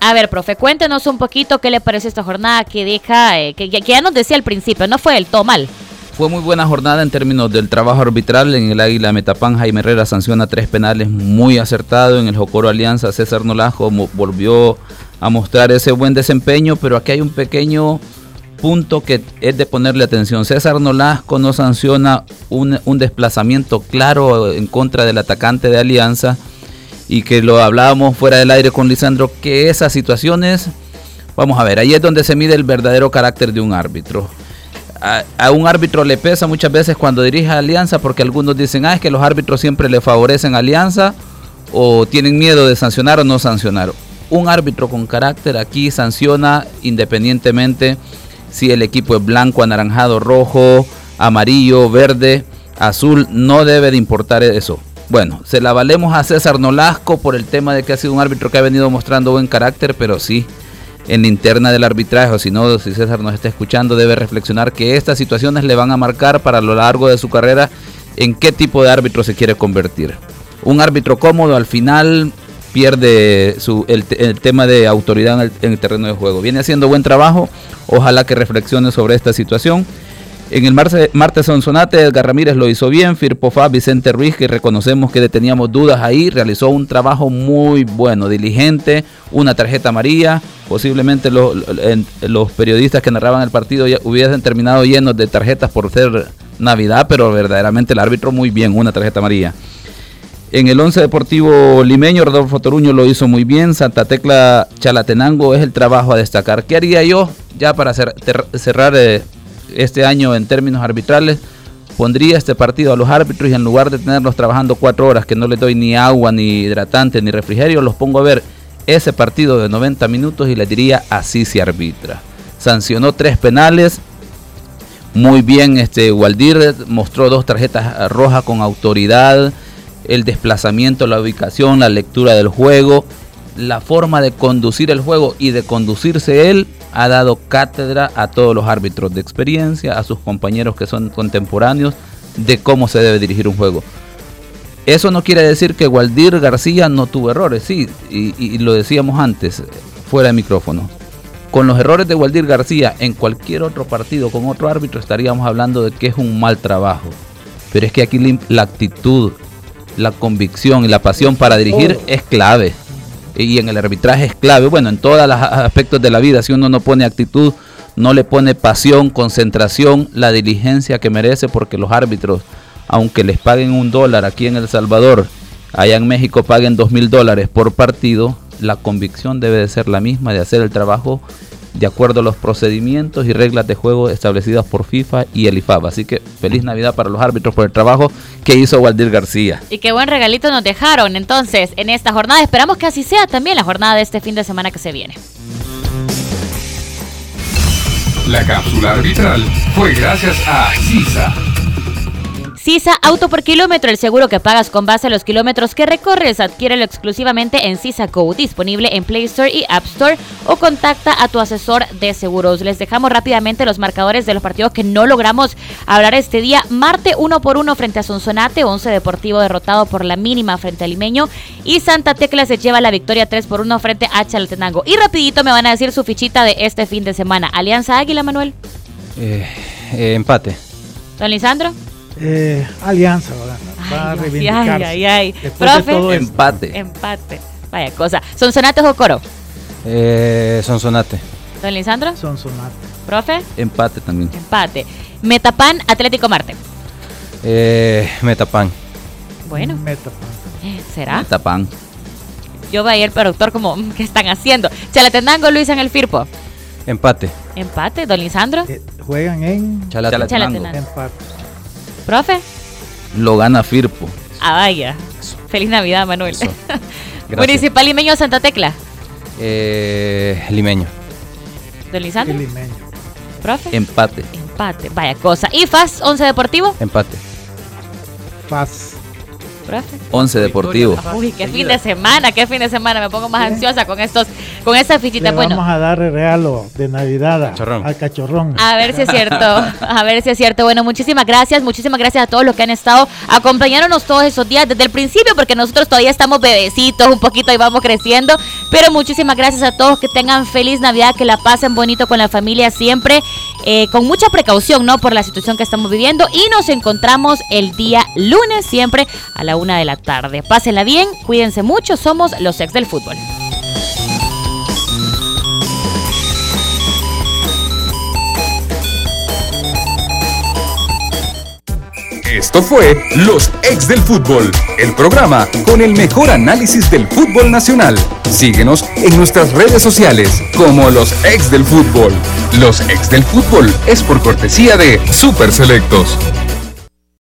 A ver, profe, cuéntenos un poquito qué le parece esta jornada que deja, eh, que, ya nos decía al principio, no fue el todo mal. fue muy buena jornada en términos del trabajo arbitral. En el Águila Metapán, Jaime Herrera sanciona tres penales muy acertado. En el Jocoro Alianza, César Nolasco volvió a mostrar ese buen desempeño, pero aquí hay un pequeño punto que es de ponerle atención. César Nolasco no sanciona un, desplazamiento claro en contra del atacante de Alianza y que lo hablábamos fuera del aire con Lisandro, que esas situaciones, vamos a ver, ahí es donde se mide el verdadero carácter de un árbitro. A, un árbitro le pesa muchas veces cuando dirige a Alianza porque algunos dicen, ah, es que los árbitros siempre le favorecen Alianza o tienen miedo de sancionar o no sancionar. Un árbitro con carácter aquí sanciona independientemente si el equipo es blanco, anaranjado, rojo, amarillo, verde, azul, no debe de importar eso. Bueno, se la valemos a César Nolasco por el tema de que ha sido un árbitro que ha venido mostrando buen carácter, pero sí, en la interna del arbitraje, o si no, si César nos está escuchando, debe reflexionar que estas situaciones le van a marcar para lo largo de su carrera en qué tipo de árbitro se quiere convertir. Un árbitro cómodo al final pierde su, el, tema de autoridad en el, en el terreno de juego. Viene haciendo buen trabajo, ojalá que reflexione sobre esta situación en el martes, martes Sonsonate, Edgar Ramírez lo hizo bien, Firpofá, Vicente Ruiz, que reconocemos que teníamos dudas ahí, realizó un trabajo muy bueno, diligente, una tarjeta amarilla, posiblemente los periodistas que narraban el partido ya hubiesen terminado llenos de tarjetas por ser Navidad, pero verdaderamente el árbitro muy bien, una tarjeta amarilla. En el 11 Deportivo Limeño, Rodolfo Toruño lo hizo muy bien. Santa Tecla Chalatenango es el trabajo a destacar. ¿Qué haría yo ya para cerrar eh, este año en términos arbitrales, pondría este partido a los árbitros y en lugar de tenerlos trabajando cuatro horas, que no les doy ni agua, ni hidratante, ni refrigerio, los pongo a ver ese partido de 90 minutos y les diría así se arbitra. Sancionó tres penales. Muy bien, este Waldir mostró dos tarjetas rojas con autoridad, el desplazamiento, la ubicación, la lectura del juego, la forma de conducir el juego y de conducirse él ha dado cátedra a todos los árbitros de experiencia, a sus compañeros que son contemporáneos, de cómo se debe dirigir un juego. Eso no quiere decir que Waldir García no tuvo errores, sí, y, lo decíamos antes, fuera de micrófono. Con los errores de Waldir García en cualquier otro partido con otro árbitro estaríamos hablando de que es un mal trabajo. Pero es que aquí la actitud, la convicción y la pasión para dirigir es clave y en el arbitraje es clave. Bueno, en todos los aspectos de la vida, si uno no pone actitud, no le pone pasión, concentración, la diligencia que merece, porque los árbitros, aunque les paguen un dólar aquí en El Salvador, allá en México paguen dos mil dólares por partido, la convicción debe de ser la misma de hacer el trabajo de acuerdo a los procedimientos y reglas de juego establecidas por FIFA y el IFAB. Así que feliz Navidad para los árbitros por el trabajo que hizo Waldir García. Y qué buen regalito nos dejaron entonces en esta jornada. Esperamos que así sea también la jornada de este fin de semana que se viene. La cápsula arbitral fue gracias a CISA CISA Auto por Kilómetro, el seguro que pagas con base a los kilómetros que recorres. Adquiérelo exclusivamente en CISA Go, disponible en Play Store y App Store o contacta a tu asesor de seguros. Les dejamos rápidamente los marcadores de los partidos que no logramos hablar este día. Marte 1 por 1 frente a Sonsonate, 11 Deportivo derrotado por la mínima frente a Limeño y Santa Tecla se lleva la victoria 3 por 1 frente a Chaltenango. Y rapidito me van a decir su fichita de este fin de semana. Alianza Águila, Manuel. Eh, eh, empate. Don Lisandro. Eh, alianza va a reivindicarse. Ay, ay, Profe, empate. Empate. Vaya cosa. ¿Sonsonate o Coro? Eh, Sonsonate. ¿Don Lisandro? Sonsonate. ¿Profe? Empate también. Empate. Metapan, Atlético Marte. Eh, Metapan. Bueno. Metapan. Eh, ¿Será? Metapan. Yo voy a ir productor como, ¿qué están haciendo? Chalatenango, Luis en el Firpo. Empate. Empate, don Lisandro. Eh, juegan en Chalatenango. Empate. ¿Profe? Lo gana Firpo. Ah, vaya. Feliz Navidad, Manuel. Municipal Limeño Santa Tecla. Eh, limeño. ¿Don Lisandro? Limeño. ¿Profe? Empate. Empate. Vaya cosa. ¿Y FAS 11 Deportivo? Empate. FAS. ¿Profe? 11 Deportivo. Uy, qué fin de semana, qué fin de semana. Me pongo más ansiosa con estos, con esta fichita. Le bueno. Vamos a dar el regalo de Navidad al cachorrón. A ver si es cierto. A ver si es cierto. Bueno, muchísimas gracias. Muchísimas gracias a todos los que han estado acompañándonos todos esos días desde el principio, porque nosotros todavía estamos bebecitos un poquito y vamos creciendo. Pero muchísimas gracias a todos. Que tengan feliz Navidad, que la pasen bonito con la familia siempre. Eh, con mucha precaución, ¿no? Por la situación que estamos viviendo y nos encontramos el día lunes siempre a la una de la tarde. Pásenla bien, cuídense mucho, somos los ex del fútbol. Esto fue Los Ex del Fútbol, el programa con el mejor análisis del fútbol nacional. Síguenos en nuestras redes sociales como Los Ex del Fútbol. Los Ex del Fútbol es por cortesía de Super Selectos.